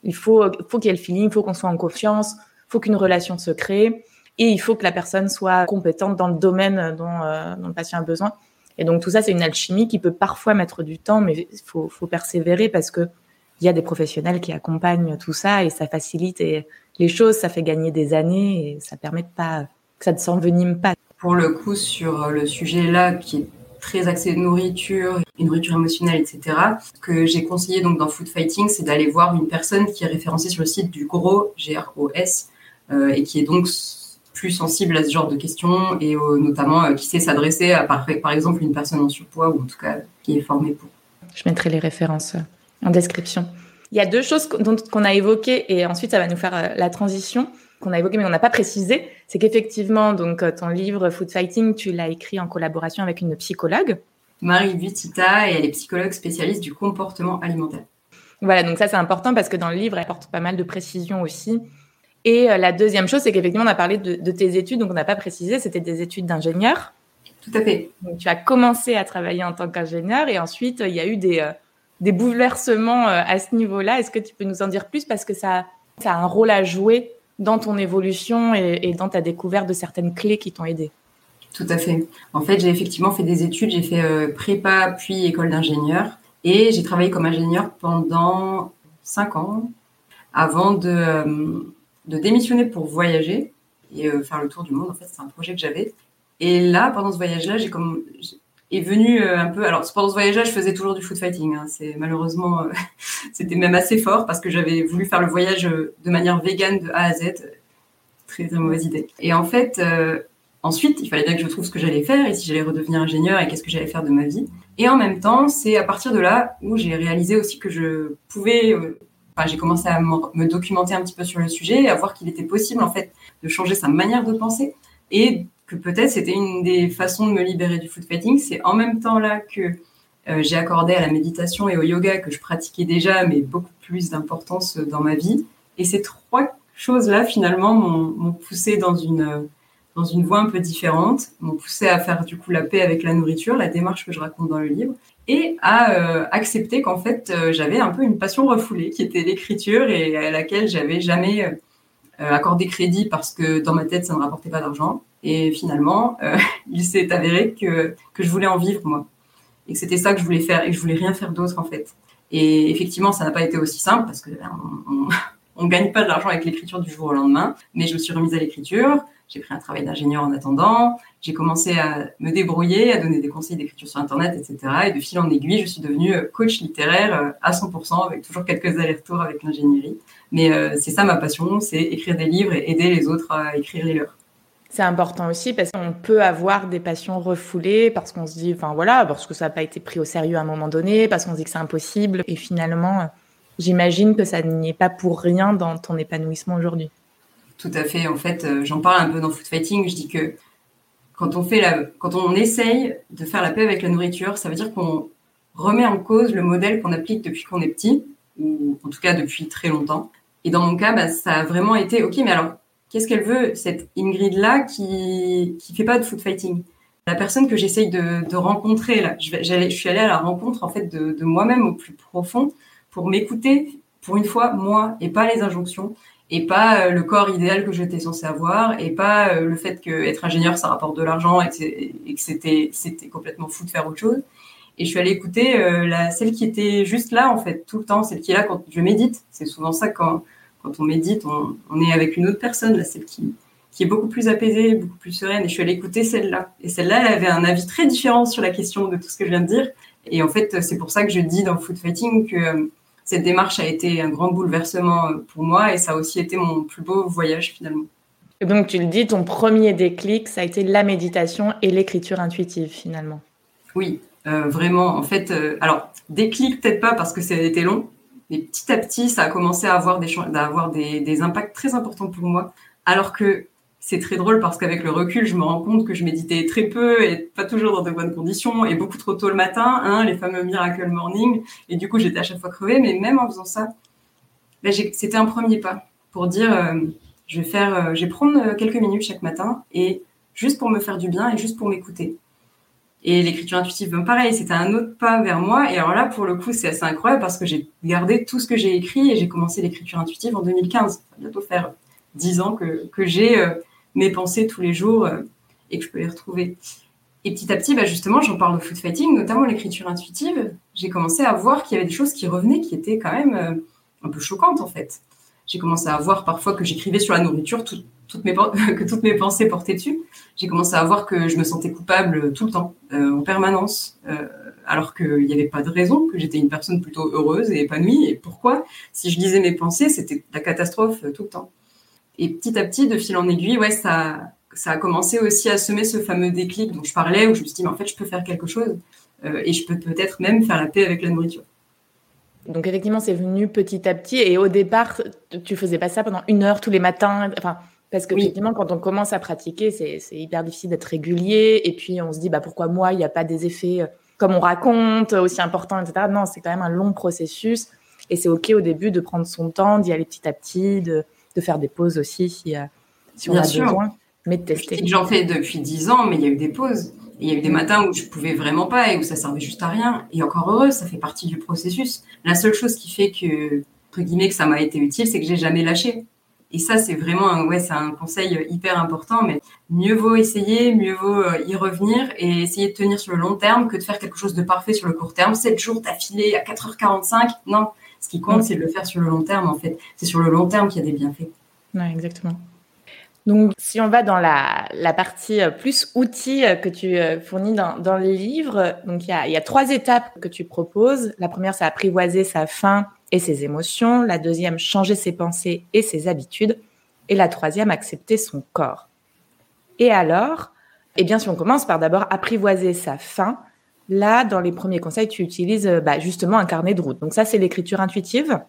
Speaker 1: il faut, qu'il y ait le feeling, il faut qu'on soit en confiance faut qu'une relation se crée et il faut que la personne soit compétente dans le domaine dont, euh, dont le patient a besoin. Et donc tout ça, c'est une alchimie qui peut parfois mettre du temps, mais il faut, persévérer parce que il y a des professionnels qui accompagnent tout ça et ça facilite les choses, ça fait gagner des années et ça permet de pas que ça ne s'envenime pas.
Speaker 2: Pour le coup, sur le sujet là, qui est très axé nourriture, nourriture émotionnelle, etc. Ce que j'ai conseillé donc dans Food Fighting, c'est d'aller voir une personne qui est référencée sur le site du GROS, G-R-O-S, euh, et qui est donc plus sensible à ce genre de questions et notamment euh, qui sait s'adresser à par, par, exemple une personne en surpoids ou en tout cas qui est formée pour.
Speaker 1: Je mettrai les références euh, en description. Il y a deux choses qu'on a évoquées et ensuite ça va nous faire la transition qu'on a évoqué mais on n'a pas précisé, c'est qu'effectivement donc ton livre Food Fighting, tu l'as écrit en collaboration avec une psychologue.
Speaker 2: Marie Butita et elle est psychologue spécialiste du comportement alimentaire.
Speaker 1: Voilà, donc ça c'est important parce que dans le livre elle apporte pas mal de précisions aussi et euh, la deuxième chose, c'est qu'effectivement, on a parlé de, tes études, donc on n'a pas précisé, c'était des études d'ingénieur.
Speaker 2: Tout à fait.
Speaker 1: Donc, tu as commencé à travailler en tant qu'ingénieur et ensuite, il y a eu des, euh, des bouleversements euh, à ce niveau-là. Est-ce que tu peux nous en dire plus? Parce que ça, a un rôle à jouer dans ton évolution et, dans ta découverte de certaines clés qui t'ont aidé.
Speaker 2: Tout à fait. En fait, j'ai effectivement fait des études. J'ai fait prépa puis école d'ingénieur. Et j'ai travaillé comme ingénieur pendant cinq ans avant de, de démissionner pour voyager et euh, faire le tour du monde. En fait, c'est un projet que j'avais. Et là, pendant ce voyage-là, j'ai comme est venu euh, un peu. Alors, pendant ce voyage-là, je faisais toujours du food fighting. Hein. C'est malheureusement, euh, c'était même assez fort parce que j'avais voulu faire le voyage de manière végane de A à Z. Très très mauvaise idée. Et en fait, ensuite, il fallait bien que je trouve ce que j'allais faire et si j'allais redevenir ingénieur et qu'est-ce que j'allais faire de ma vie. Et en même temps, c'est à partir de là où j'ai réalisé aussi que je pouvais enfin, j'ai commencé à me documenter un petit peu sur le sujet et à voir qu'il était possible en fait de changer sa manière de penser et que peut-être c'était une des façons de me libérer du food fighting. C'est en même temps là que euh, j'ai accordé à la méditation et au yoga que je pratiquais déjà, mais beaucoup plus d'importance dans ma vie. Et ces trois choses-là, finalement, m'ont poussé dans une, dans une voie un peu différente, m'ont poussé à faire du coup la paix avec la nourriture, la démarche que je raconte dans le livre, et à euh, accepter qu'en fait, euh, j'avais un peu une passion refoulée, qui était l'écriture et à laquelle j'avais jamais accordé crédit parce que dans ma tête, ça ne rapportait pas d'argent. Et finalement, il s'est avéré que, que je voulais en vivre, moi et que c'était ça que je voulais faire et que je voulais rien faire d'autre en fait. Et effectivement, ça n'a pas été aussi simple parce que ben, gagne pas de l'argent avec l'écriture du jour au lendemain. Mais je me suis remise à l'écriture. J'ai pris un travail d'ingénieur en attendant. J'ai commencé à me débrouiller, à donner des conseils d'écriture sur Internet, etc. Et de fil en aiguille, je suis devenue euh, coach littéraire euh, à 100%, avec toujours quelques allers-retours avec l'ingénierie. Mais euh, c'est ça ma passion, c'est écrire des livres et aider les autres à écrire les leurs.
Speaker 1: C'est important aussi parce qu'on peut avoir des passions refoulées parce qu'on se dit, enfin voilà, parce que ça n'a pas été pris au sérieux à un moment donné, parce qu'on se dit que c'est impossible. Et finalement, j'imagine que ça n'y est pas pour rien dans ton épanouissement aujourd'hui.
Speaker 2: Tout à fait. En fait, euh, j'en parle un peu dans Food Fighting. Je dis que quand on fait la, quand on essaye de faire la paix avec la nourriture, ça veut dire qu'on remet en cause le modèle qu'on applique depuis qu'on est petit, ou en tout cas depuis très longtemps. Et dans mon cas, bah, ça a vraiment été, ok, mais alors Qu'est-ce qu'elle veut, cette Ingrid-là qui qui fait pas de food fighting? La personne que j'essaye de, de, rencontrer, là, je, je, suis allée à la rencontre en fait de, de moi-même au plus profond pour m'écouter pour une fois, moi, et pas les injonctions, et pas euh, le corps idéal que j'étais censée avoir, et pas euh, le fait qu'être ingénieur, ça rapporte de l'argent et que c'était c'était complètement fou de faire autre chose. Et je suis allée écouter euh, la, celle qui était juste là, en fait, tout le temps, celle qui est là quand je médite. C'est souvent ça quand, quand on médite, on, est avec une autre personne, là, celle qui, qui est beaucoup plus apaisée, beaucoup plus sereine. Et je suis allée écouter celle-là. Et celle-là, elle avait un avis très différent sur la question de tout ce que je viens de dire. Et en fait, c'est pour ça que je dis dans Food Fighting que euh, cette démarche a été un grand bouleversement euh, pour moi et ça a aussi été mon plus beau voyage finalement.
Speaker 1: Et donc, tu le dis, ton premier déclic, ça a été la méditation et l'écriture intuitive finalement.
Speaker 2: Oui, euh, vraiment. En fait, alors, déclic peut-être pas parce que ça a été long, et petit à petit, ça a commencé à avoir des, impacts très importants pour moi. Alors que c'est très drôle parce qu'avec le recul, je me rends compte que je méditais très peu et pas toujours dans de bonnes conditions et beaucoup trop tôt le matin, hein, les fameux miracle morning. Et du coup, j'étais à chaque fois crevée. Mais même en faisant ça, ben, c'était un premier pas pour dire, euh, je vais faire, euh, je vais prendre euh, quelques minutes chaque matin et juste pour me faire du bien et juste pour m'écouter. Et l'écriture intuitive, ben pareil, c'était un autre pas vers moi. Et alors là, pour le coup, c'est assez incroyable parce que j'ai gardé tout ce que j'ai écrit et j'ai commencé l'écriture intuitive en 2015. Ça va bientôt faire dix ans que, que j'ai euh, mes pensées tous les jours euh, et que je peux les retrouver. Et petit à petit, bah justement, j'en parle au food fighting, notamment l'écriture intuitive. J'ai commencé à voir qu'il y avait des choses qui revenaient qui étaient quand même euh, un peu choquantes en fait. J'ai commencé à voir parfois que j'écrivais sur la nourriture tout, toutes mes, que toutes mes pensées portaient dessus, j'ai commencé à voir que je me sentais coupable tout le temps, euh, en permanence, euh, alors qu'il n'y avait pas de raison, que j'étais une personne plutôt heureuse et épanouie. Et pourquoi? Si je disais mes pensées, c'était la catastrophe euh, tout le temps. Et petit à petit, de fil en aiguille, ouais, ça, ça a commencé aussi à semer ce fameux déclic dont je parlais, où je me suis dit, mais en fait, je peux faire quelque chose et je peux peut-être même faire la paix avec la nourriture.
Speaker 1: Donc effectivement, c'est venu petit à petit. Et au départ, tu faisais pas ça pendant une heure tous les matins? Enfin, parce que effectivement, quand on commence à pratiquer, c'est hyper difficile d'être régulier. Et puis, on se dit, bah, pourquoi moi, il n'y a pas des effets euh, comme on raconte, aussi importants, etc. Non, c'est quand même un long processus. Et c'est OK au début de prendre son temps, d'y aller petit à petit, de, de faire des pauses aussi si, euh, si on a besoin, mais de tester.
Speaker 2: J'en fais depuis dix ans, mais il y a eu des pauses. Il y a eu des matins où je pouvais vraiment pas et où ça servait juste à rien. Et encore heureux, ça fait partie du processus. La seule chose qui fait que, entre guillemets, que ça m'a été utile, c'est que j'ai jamais lâché. Et ça, c'est vraiment un, ouais, c'est un conseil hyper important. Mais mieux vaut essayer, mieux vaut euh, y revenir et essayer de tenir sur le long terme que de faire quelque chose de parfait sur le court terme. 7 jours d'affilée à 4h45. Non, ce qui compte, c'est de le faire sur le long terme, en fait. C'est sur le long terme qu'il y a des bienfaits.
Speaker 1: Ouais, exactement. Donc, si on va dans la, la partie euh, plus outils euh, que tu fournis dans, dans les livres, donc il y a, il y a trois étapes que tu proposes. La première, c'est apprivoiser sa faim ses émotions. La deuxième, changer ses pensées et ses habitudes. Et la troisième, accepter son corps. Et alors, eh bien, si on commence par d'abord apprivoiser sa faim, là, dans les premiers conseils, tu utilises bah, justement un carnet de route. Donc ça, c'est l'écriture intuitive?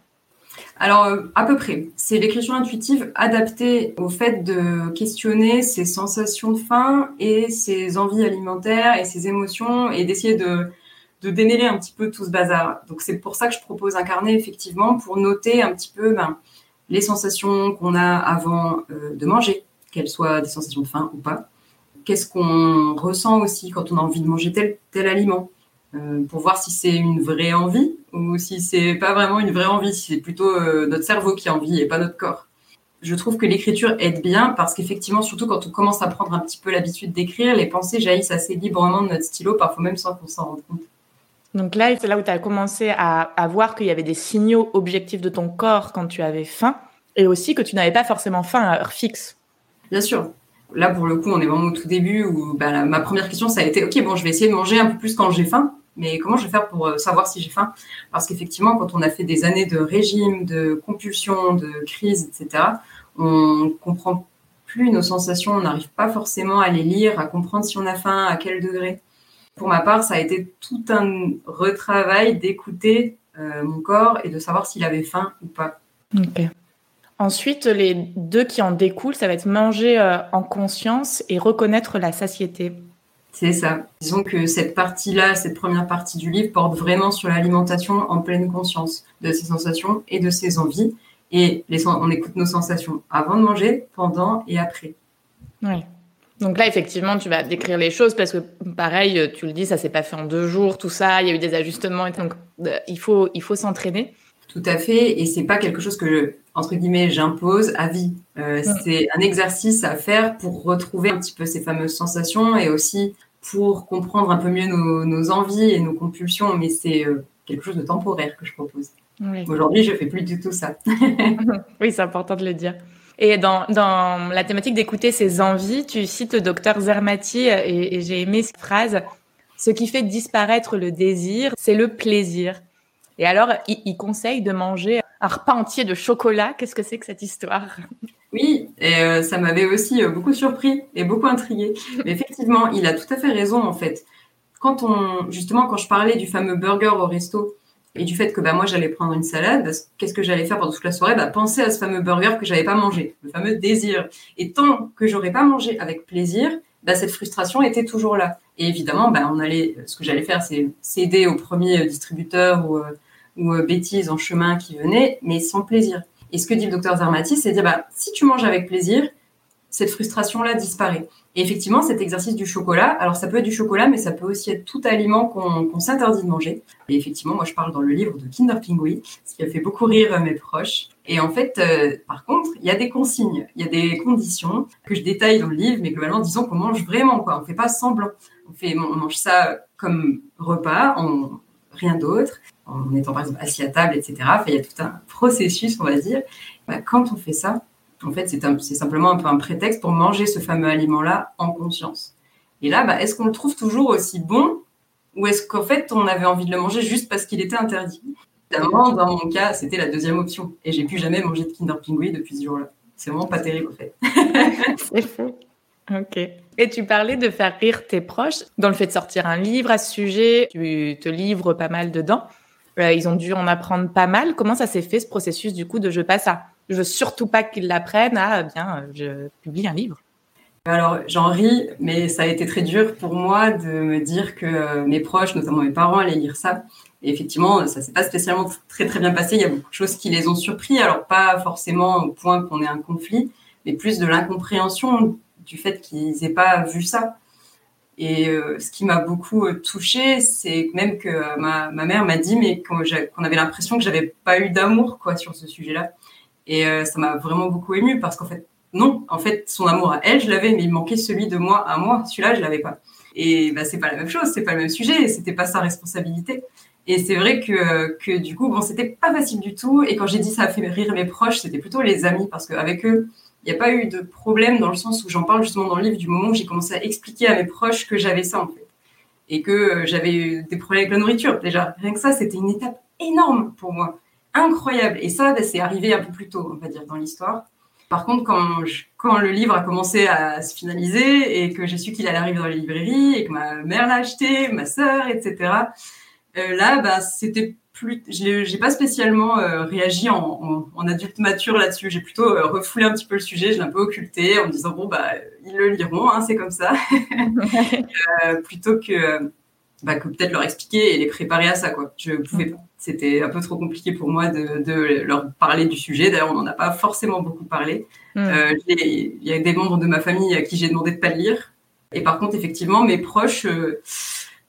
Speaker 2: alors, euh, à peu près. C'est l'écriture intuitive adaptée au fait de questionner ses sensations de faim et ses envies alimentaires et ses émotions et d'essayer de, de démêler un petit peu tout ce bazar. Donc, c'est pour ça que je propose un carnet, effectivement, pour noter un petit peu ben, les sensations qu'on a avant euh, de manger, qu'elles soient des sensations de faim ou pas. Qu'est-ce qu'on ressent aussi quand on a envie de manger tel, tel aliment? Euh, pour voir si c'est une vraie envie ou si c'est pas vraiment une vraie envie, si c'est plutôt euh, notre cerveau qui a envie et pas notre corps. Je trouve que l'écriture aide bien parce qu'effectivement, surtout quand on commence à prendre un petit peu l'habitude d'écrire, les pensées jaillissent assez librement de notre stylo, parfois même sans qu'on s'en rende compte.
Speaker 1: Donc là, c'est là où tu as commencé à, voir qu'il y avait des signaux objectifs de ton corps quand tu avais faim et aussi que tu n'avais pas forcément faim à heure fixe.
Speaker 2: Bien sûr. Là, pour le coup, on est vraiment au tout début où bah, ma première question, ça a été, OK, bon, je vais essayer de manger un peu plus quand j'ai faim mais comment je vais faire pour euh, savoir si j'ai faim? Parce qu'effectivement, quand on a fait des années de régime, de compulsion, de crise, etc., on comprend plus nos sensations, on n'arrive pas forcément à les lire, à comprendre si on a faim, à quel degré. Pour ma part, ça a été tout un retravail d'écouter euh, mon corps et de savoir s'il avait faim ou pas.
Speaker 1: Ensuite, les deux qui en découlent, ça va être manger euh, en conscience et reconnaître la satiété.
Speaker 2: C'est ça. Disons que cette partie-là, cette première partie du livre porte vraiment sur l'alimentation en pleine conscience de ses sensations et de ses envies. Et les, on écoute nos sensations avant de manger, pendant et après.
Speaker 1: Oui. Donc là, effectivement, tu vas décrire les choses parce que, pareil, tu le dis, ça s'est pas fait en deux jours, tout ça, il y a eu des ajustements. Donc, euh, il faut, il faut s'entraîner.
Speaker 2: Tout à fait. Et c'est pas quelque chose que, entre guillemets, j'impose à vie. Euh, c'est un exercice à faire pour retrouver un petit peu ces fameuses sensations et aussi pour comprendre un peu mieux nos, envies et nos compulsions, mais c'est euh, quelque chose de temporaire que je propose. Aujourd'hui, je fais plus du tout ça.
Speaker 1: oui, c'est important de le dire. Et dans, la thématique d'écouter ses envies, tu cites le docteur Zermati et, et j'ai aimé cette phrase. Ce qui fait disparaître le désir, c'est le plaisir. Et alors, il, il, conseille de manger un repas entier de chocolat. Qu'est-ce que c'est que cette histoire?
Speaker 2: Oui, et euh, ça m'avait aussi euh, beaucoup surpris et beaucoup intrigué. Mais effectivement, il a tout à fait raison en fait. Quand on, justement, quand je parlais du fameux burger au resto et du fait que bah, moi j'allais prendre une salade, bah, qu'est-ce que j'allais faire pendant toute la soirée? Bah, Penser à ce fameux burger que j'avais pas mangé, le fameux désir. Et tant que j'aurais pas mangé avec plaisir, bah, cette frustration était toujours là. Et évidemment, bah, on allait, ce que j'allais faire, c'est céder au premier distributeur ou, euh, ou bêtise en chemin qui venait, mais sans plaisir. Et ce que dit le docteur Zermati, c'est dire, bah, si tu manges avec plaisir, cette frustration-là disparaît. Et effectivement, cet exercice du chocolat, alors ça peut être du chocolat, mais ça peut aussi être tout aliment qu'on s'interdit de manger. Et effectivement, moi je parle dans le livre de Kinder Pingui, ce qui a fait beaucoup rire mes proches. Et en fait, euh, par contre, il y a des consignes, il y a des conditions que je détaille dans le livre, mais globalement, disons qu'on mange vraiment, quoi. On fait pas semblant. On, fait, on mange ça comme repas, on, rien d'autre en étant par exemple assis à table, etc. il y a tout un processus, on va dire. Bah, quand on fait ça, en fait, c'est simplement un peu un prétexte pour manger ce fameux aliment-là en conscience. Et là, bah, est-ce qu'on le trouve toujours aussi bon ou est-ce qu'en fait, on avait envie de le manger juste parce qu'il était interdit? Évidemment, dans mon cas, c'était la deuxième option. Et j'ai plus jamais mangé de Kinder Pingui depuis ce jour-là. C'est vraiment pas terrible, en fait.
Speaker 1: c'est fou. Ok. Et tu parlais de faire rire tes proches dans le fait de sortir un livre à ce sujet. Tu te livres pas mal dedans. Euh, ils ont dû en apprendre pas mal. Comment ça s'est fait ce processus du coup de je passe à je veux surtout pas qu'ils l'apprennent à bien je publie un livre.
Speaker 2: Alors j'en ris, mais ça a été très dur pour moi de me dire que euh, mes proches, notamment mes parents, allaient lire ça. Et effectivement, ça s'est pas spécialement très très bien passé. Il y a beaucoup de choses qui les ont surpris. Alors pas forcément au point qu'on ait un conflit, mais plus de l'incompréhension du fait qu'ils aient pas vu ça. Et euh, ce qui m'a beaucoup euh, touchée, c'est même que ma, ma, mère m'a dit, mais qu'on avait l'impression que j'avais pas eu d'amour quoi sur ce sujet-là. Et ça m'a vraiment beaucoup émue parce qu'en fait, non, en fait, son amour à elle, je l'avais, mais il manquait celui de moi à moi. Celui-là, je l'avais pas. Et bah, c'est pas la même chose, c'est pas le même sujet, c'était pas sa responsabilité. Et c'est vrai que, que du coup, bon, c'était pas facile du tout. Et quand j'ai dit ça a fait rire mes proches, c'était plutôt les amis parce qu'avec eux, il n'y a pas eu de problème dans le sens où j'en parle justement dans le livre du moment où j'ai commencé à expliquer à mes proches que j'avais ça en fait. Et que euh, j'avais eu des problèmes avec la nourriture. Déjà, rien que ça, c'était une étape énorme pour moi. Incroyable. Et ça, bah, c'est arrivé un peu plus tôt, on va dire, dans l'histoire. Par contre, quand, quand le livre a commencé à se finaliser et que j'ai su qu'il allait arriver dans les librairies et que ma mère l'a acheté, ma sœur, etc., euh, là, bah, c'était plus, j'ai pas spécialement euh, réagi en, adulte mature là-dessus. J'ai plutôt euh, refoulé un petit peu le sujet, je l'ai un peu occulté en me disant bon bah ils le liront, hein, c'est comme ça, plutôt que bah, que peut-être leur expliquer et les préparer à ça quoi. Je pouvais pas. C'était un peu trop compliqué pour moi de, de leur parler du sujet. D'ailleurs, on n'en a pas forcément beaucoup parlé. Hmm. Il y a des membres de ma famille à qui j'ai demandé de pas le lire. Et par contre, effectivement, mes proches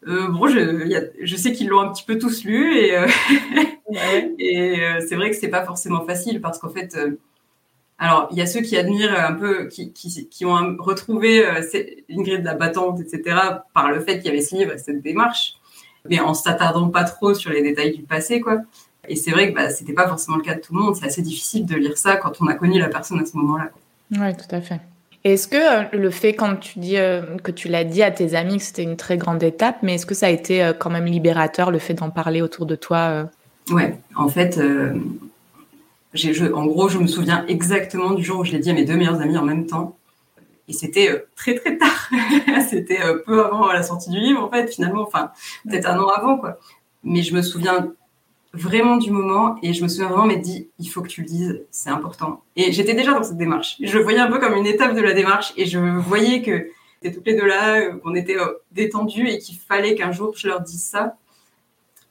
Speaker 2: euh, bon, je, je sais qu'ils l'ont un petit peu tous lu et, euh, et euh, c'est vrai que c'est pas forcément facile parce qu'en fait, alors il y a ceux qui admirent un peu, qui, qui, qui ont retrouvé Ingrid la battante, etc. par le fait qu'il y avait ce livre et cette démarche, mais en s'attardant pas trop sur les détails du passé, quoi. Et c'est vrai que bah, c'était pas forcément le cas de tout le monde. C'est assez difficile de lire ça quand on a connu la personne à ce moment-là.
Speaker 1: Oui, tout à fait. Est-ce que euh, le fait, quand tu dis euh, que tu l'as dit à tes amis que c'était une très grande étape, mais est-ce que ça a été euh, quand même libérateur le fait d'en parler autour de toi
Speaker 2: Ouais, en fait, en gros, je me souviens exactement du jour où je l'ai dit à mes deux meilleurs amis en même temps. Et c'était très très tard. c'était peu avant la sortie du livre, en fait, finalement. Enfin, peut-être un an avant, quoi. Mais je me souviens vraiment du moment et je me souviens vraiment m'être dit il faut que tu le dises c'est important et j'étais déjà dans cette démarche je le voyais un peu comme une étape de la démarche et je voyais que c'était toutes les deux là euh, qu'on était euh, détendus et qu'il fallait qu'un jour je leur dise ça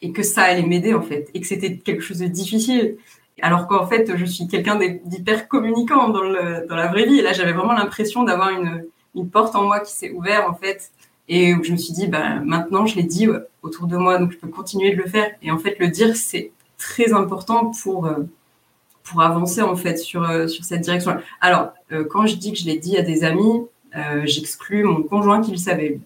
Speaker 2: et que ça allait m'aider en fait et que c'était quelque chose de difficile alors qu'en fait je suis quelqu'un d'hyper communicant dans, le, dans la vraie vie et là j'avais vraiment l'impression d'avoir une, une porte en moi qui s'est ouverte en fait et je me suis dit, bah, maintenant, je l'ai dit autour de moi, donc je peux continuer de le faire. Et en fait, le dire, c'est très important pour, euh, pour avancer, en fait, sur, euh, sur cette direction. Alors, euh, quand je dis que je l'ai dit à des amis, j'exclus mon conjoint qui le savait.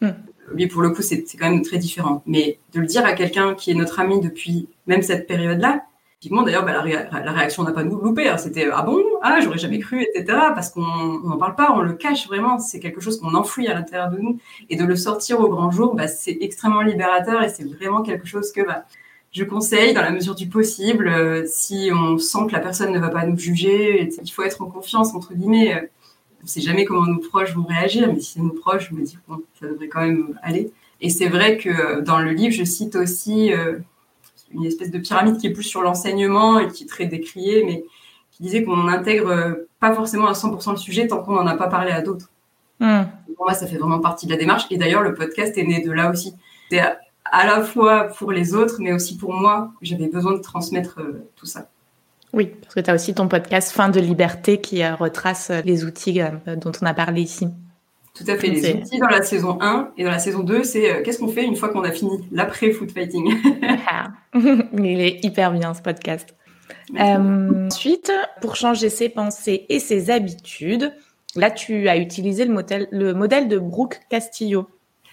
Speaker 2: Hmm. Lui, pour le coup, c'est quand même très différent. Mais de le dire à quelqu'un qui est notre ami depuis même cette période-là, d'ailleurs, bah, la, réaction n'a pas loupé. Hein. C'était ah bon, ah j'aurais jamais cru, etc. Parce qu'on n'en parle pas, on le cache vraiment. C'est quelque chose qu'on enfouit à l'intérieur de nous. Et de le sortir au grand jour, bah, c'est extrêmement libérateur et c'est vraiment quelque chose que bah, je conseille dans la mesure du possible. Euh, si on sent que la personne ne va pas nous juger, il faut être en confiance entre guillemets. Euh, on ne sait jamais comment nos proches vont réagir, mais si c'est nos proches, je me dis bon, ça devrait quand même aller. Et c'est vrai que euh, dans le livre, je cite aussi une espèce de pyramide qui est plus sur l'enseignement et qui est très décriée, mais qui disait qu'on n'intègre euh, pas forcément à 100% le sujet tant qu'on n'en a pas parlé à d'autres. Hmm. Pour moi, ça fait vraiment partie de la démarche. Et d'ailleurs, le podcast est né de là aussi. C'est à, la fois pour les autres, mais aussi pour moi. J'avais besoin de transmettre euh, tout ça.
Speaker 1: Oui, parce que tu as aussi ton podcast Fin de liberté qui euh, retrace les outils dont on a parlé ici.
Speaker 2: Tout à fait. Les outils dans la saison 1 et dans la saison 2, c'est euh, qu'est-ce qu'on fait une fois qu'on a fini l'après-foot fighting.
Speaker 1: Ah. Il est hyper bien ce podcast. Euh, ensuite, pour changer ses pensées et ses habitudes, là, tu as utilisé le modèle, le modèle de Brooke Castillo.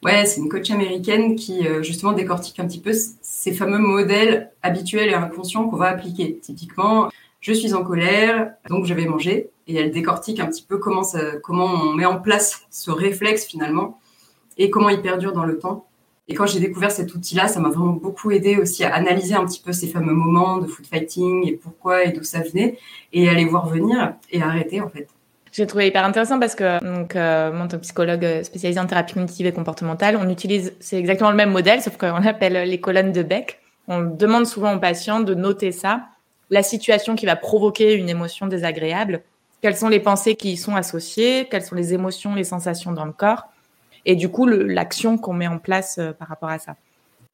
Speaker 2: Ouais, c'est une coach américaine qui euh, justement décortique un petit peu ces fameux modèles habituels et inconscients qu'on va appliquer. Typiquement, je suis en colère, donc je vais manger. Et elle décortique un petit peu comment, on met en place ce réflexe finalement et comment il perdure dans le temps. Et quand j'ai découvert cet outil-là, ça m'a vraiment beaucoup aidé aussi à analyser un petit peu ces fameux moments de foot fighting et pourquoi et d'où ça venait et à les voir venir et arrêter en fait.
Speaker 1: J'ai trouvé hyper intéressant parce que donc euh, moi, en psychologue spécialisé en thérapie cognitive et comportementale, on utilise c'est exactement le même modèle sauf qu'on l'appelle les colonnes de Beck. On demande souvent aux patients de noter ça la situation qui va provoquer une émotion désagréable, quelles sont les pensées qui y sont associées, quelles sont les émotions, les sensations dans le corps, et du coup l'action qu'on met en place euh, par rapport à ça.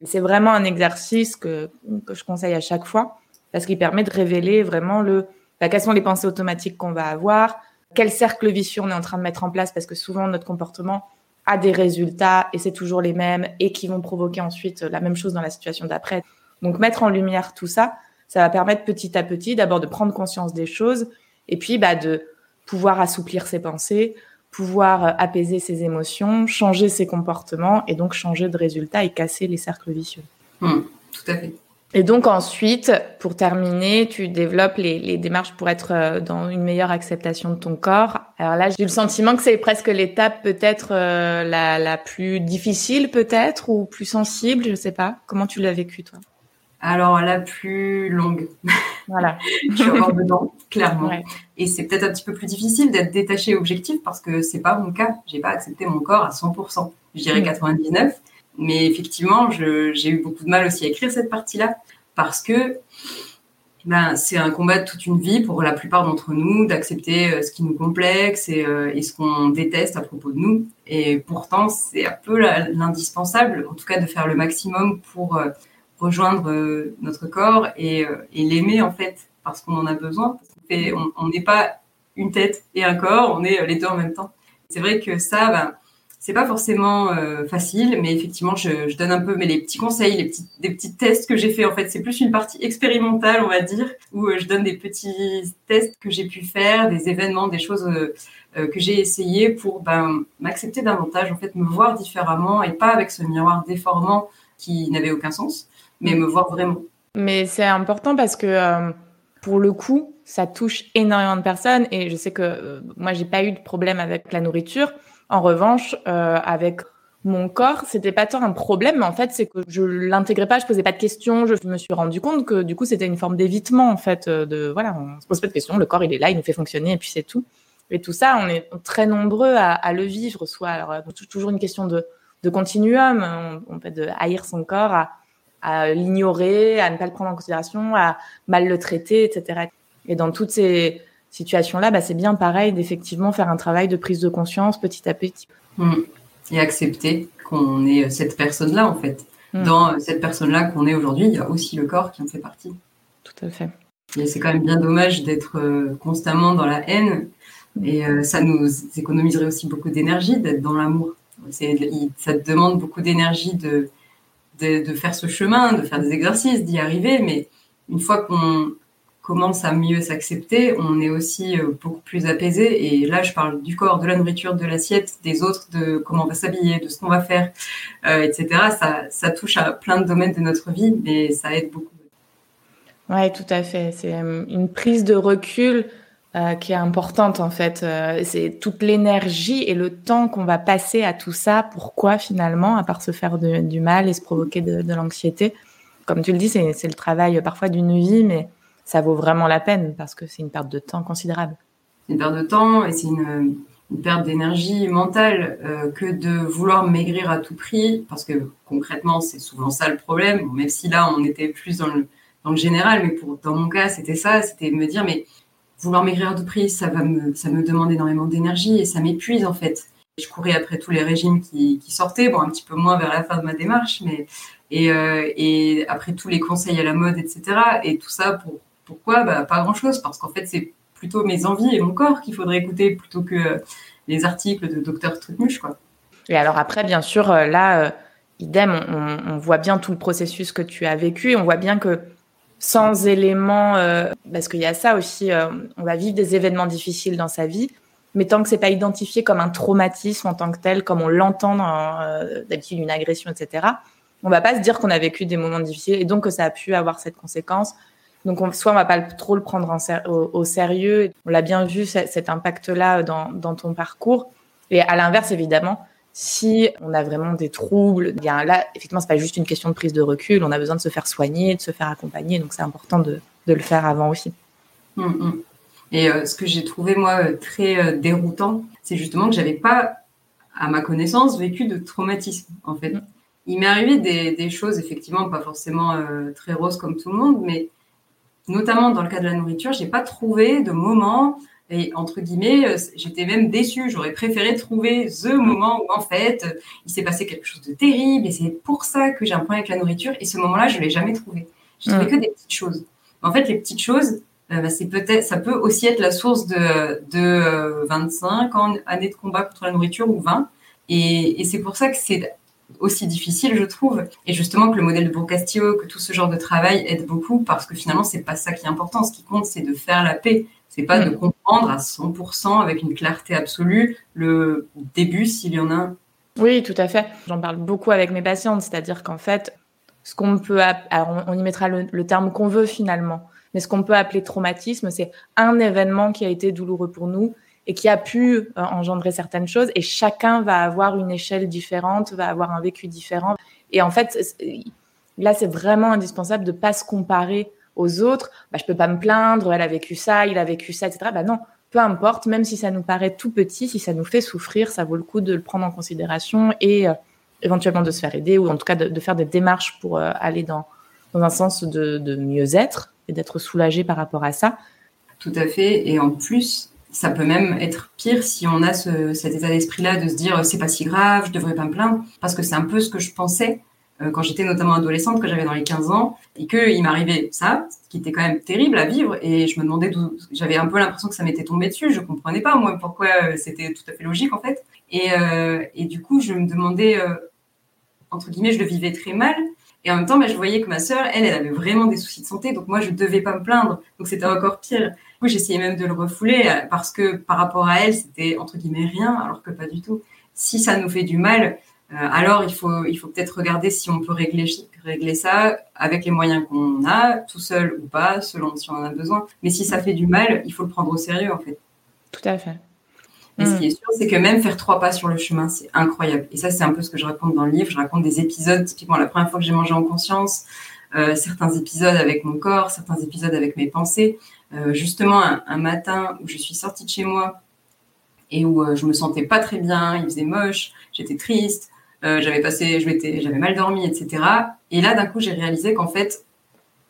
Speaker 1: C'est vraiment un exercice que, je conseille à chaque fois parce qu'il permet de révéler vraiment le bah, quelles sont les pensées automatiques qu'on va avoir, quel cercle vicieux on est en train de mettre en place parce que souvent notre comportement a des résultats et c'est toujours les mêmes et qui vont provoquer ensuite la même chose dans la situation d'après. Donc mettre en lumière tout ça, ça va permettre petit à petit d'abord de prendre conscience des choses et puis bah, de pouvoir assouplir ses pensées, pouvoir euh, apaiser ses émotions, changer ses comportements et donc changer de résultat et casser les cercles vicieux.
Speaker 2: Mmh, tout à fait.
Speaker 1: Et donc ensuite, pour terminer, tu développes les, démarches pour être euh, dans une meilleure acceptation de ton corps. Alors là, j'ai le sentiment que c'est presque l'étape peut-être euh, la, la plus difficile peut-être ou plus sensible, je sais pas. Comment tu l'as vécu toi?
Speaker 2: Alors, la plus longue. Voilà. je suis encore dedans, clairement. Et c'est peut-être un petit peu plus difficile d'être détaché objectif parce que c'est pas mon cas. J'ai pas accepté mon corps à 100%. Je dirais 99. Mm. Mais effectivement, j'ai eu beaucoup de mal aussi à écrire cette partie-là parce que ben, c'est un combat de toute une vie pour la plupart d'entre nous d'accepter euh, ce qui nous complexe et, euh, et ce qu'on déteste à propos de nous. Et pourtant, c'est un peu l'indispensable, en tout cas, de faire le maximum pour euh, rejoindre notre corps et, et l'aimer en fait, parce qu'on en a besoin. on n'est pas une tête et un corps, on est les deux en même temps. C'est vrai que ça, ben, c'est pas forcément euh, facile, mais effectivement, je, donne un peu mais les petits conseils, les petits, des petits tests que j'ai fait. En fait, c'est plus une partie expérimentale, on va dire, où euh, je donne des petits tests que j'ai pu faire, des événements, des choses euh, que j'ai essayé pour ben, m'accepter davantage, en fait, me voir différemment et pas avec ce miroir déformant qui n'avait aucun sens, mais me voir vraiment.
Speaker 1: Mais c'est important parce que pour le coup, ça touche énormément de personnes et je sais que moi, j'ai pas eu de problème avec la nourriture en revanche, euh, avec mon corps, c'était pas tant un problème, mais en fait, c'est que je l'intégrais pas, je posais pas de questions. Je me suis rendu compte que du coup, c'était une forme d'évitement, en fait, euh, de voilà, on se pose pas de questions, le corps il est là, il nous fait fonctionner, et puis c'est tout. Et tout ça, on est très nombreux à, le vivre, soit alors euh, toujours une question de, continuum, on, peut de haïr son corps, à, à l'ignorer, à ne pas le prendre en considération, à mal le traiter, etc. Et dans toutes ces situation-là, bah, c'est bien pareil d'effectivement faire un travail de prise de conscience petit à petit.
Speaker 2: Mmh. Et accepter qu'on est cette personne-là, en fait. Mmh. Dans cette personne-là qu'on est aujourd'hui, il y a aussi le corps qui en fait partie.
Speaker 1: Tout à fait.
Speaker 2: Et c'est quand même bien dommage d'être euh, constamment dans la haine. Et euh, ça nous économiserait aussi beaucoup d'énergie d'être dans l'amour. Ça te demande beaucoup d'énergie de, de, faire ce chemin, de faire des exercices, d'y arriver. Mais une fois qu'on commence à mieux s'accepter, on est aussi euh, beaucoup plus apaisé. Et là, je parle du corps, de la nourriture, de l'assiette, des autres, de comment on va s'habiller, de ce qu'on va faire, euh, etc. Ça, ça touche à plein de domaines de notre vie, mais ça aide beaucoup.
Speaker 1: Oui, tout à fait. C'est euh, une prise de recul qui est importante en fait. c'est toute l'énergie et le temps qu'on va passer à tout ça. Pourquoi finalement, à part se faire du mal et se provoquer de, l'anxiété? Comme tu le dis, c'est le travail parfois d'une vie, mais ça vaut vraiment la peine parce que c'est une perte de temps considérable.
Speaker 2: C'est une perte de temps et c'est une, perte d'énergie mentale euh, que de vouloir maigrir à tout prix parce que concrètement c'est souvent ça le problème. même si là on était plus dans le, général, mais dans mon cas c'était ça, c'était me dire mais vouloir maigrir à tout prix ça va me, ça me demande énormément d'énergie et ça m'épuise en fait. Je courais après tous les régimes qui, qui, sortaient, bon un petit peu moins vers la fin de ma démarche, mais et, euh, et après tous les conseils à la mode, etc. Et tout ça pour pourquoi? Bah, Pas grand-chose, parce qu'en fait, c'est plutôt mes envies et mon corps qu'il faudrait écouter plutôt que les articles de Docteur Trutmuche. Quoi.
Speaker 1: Et alors après, bien sûr, euh, là, euh, idem, on, voit bien tout le processus que tu as vécu on voit bien que sans éléments, euh, parce qu'il y a ça aussi, on va vivre des événements difficiles dans sa vie, mais tant que c'est pas identifié comme un traumatisme en tant que tel, comme on l'entend d'habitude une agression, etc., on va pas se dire qu'on a vécu des moments difficiles et donc que ça a pu avoir cette conséquence donc, on, soit on va pas trop le prendre au, sérieux. On l'a bien vu, cet impact-là dans, ton parcours. Et à l'inverse, évidemment, si on a vraiment des troubles, bien là, effectivement, c'est pas juste une question de prise de recul. On a besoin de se faire soigner, de se faire accompagner. Donc, c'est important de, le faire avant aussi.
Speaker 2: Hum, hum. Et euh, ce que j'ai trouvé moi très euh, déroutant, c'est justement que j'avais pas, à ma connaissance, vécu de traumatisme. En fait, hum. il m'est arrivé des, choses effectivement pas forcément euh, très roses comme tout le monde, mais notamment dans le cas de la nourriture, j'ai pas trouvé de moment et entre guillemets, euh, j'étais même déçue. J'aurais préféré trouver ce moment où en fait, il s'est passé quelque chose de terrible et c'est pour ça que j'ai un problème avec la nourriture. Et ce moment-là, je l'ai jamais trouvé. J'ai trouvé que des petites choses. En fait, les petites choses, euh, bah, c'est peut-être, ça peut aussi être la source de, de 25 euh, ans, années de combat contre la nourriture ou 20. Et, et c'est pour ça que c'est aussi difficile, je trouve. Et justement que le modèle de Bourg-Castillo, que tout ce genre de travail aide beaucoup parce que finalement, c'est pas ça qui est important. Ce qui compte, c'est de faire la paix. C'est pas de mm. comprendre à 100% avec une clarté absolue le début s'il y en a un.
Speaker 1: Oui, tout à fait. J'en parle beaucoup avec mes patientes, c'est-à-dire qu'en fait, ce qu'on peut, alors on y mettra le terme qu'on veut finalement, mais ce qu'on peut appeler traumatisme, c'est un événement qui a été douloureux pour nous et qui a pu euh, engendrer certaines choses. Et chacun va avoir une échelle différente, va avoir un vécu différent. Et en fait, là, c'est vraiment indispensable de pas se comparer aux autres. Bah, je peux pas me plaindre, elle a vécu ça, il a vécu ça, etc. Bah non, peu importe, même si ça nous paraît tout petit, si ça nous fait souffrir, ça vaut le coup de le prendre en considération et euh, éventuellement de se faire aider ou en tout cas de, faire des démarches pour euh, aller dans, dans un sens de, mieux-être et d'être soulagé par rapport à ça.
Speaker 2: Tout à fait. Et en plus, ça peut même être pire si on a ce, cet état d'esprit-là de se dire c'est pas si grave, je devrais pas me plaindre, parce que c'est un peu ce que je pensais quand j'étais notamment adolescente, que j'avais dans les 15 ans, et qu'il m'arrivait ça, ce qui était quand même terrible à vivre, et je me demandais d'où, j'avais un peu l'impression que ça m'était tombé dessus, je comprenais pas moi pourquoi euh, c'était tout à fait logique en fait, et, euh, et du coup je me demandais, euh, entre guillemets, je le vivais très mal, et en même temps, bah, je voyais que ma sœur, elle, elle avait vraiment des soucis de santé, donc moi je devais pas me plaindre, donc c'était encore pire. Du coup, j'essayais même de le refouler parce que par rapport à elle, c'était entre guillemets rien, alors que pas du tout. Si ça nous fait du mal, euh, alors il faut, il faut peut-être regarder si on peut régler, régler ça avec les moyens qu'on a, tout seul ou pas, selon si on en a besoin. Mais si ça fait du mal, il faut le prendre au sérieux en fait.
Speaker 1: Tout à fait.
Speaker 2: Et ce qui est sûr, c'est que même faire trois pas sur le chemin, c'est incroyable. Et ça, c'est un peu ce que je raconte dans le livre. Je raconte des épisodes, typiquement la première fois que j'ai mangé en conscience, euh, certains épisodes avec mon corps, certains épisodes avec mes pensées. Euh, justement, un, un, matin où je suis sortie de chez moi et où euh, je me sentais pas très bien, il faisait moche, j'étais triste, euh, j'avais passé, j'avais mal dormi, etc. Et là, d'un coup, j'ai réalisé qu'en fait,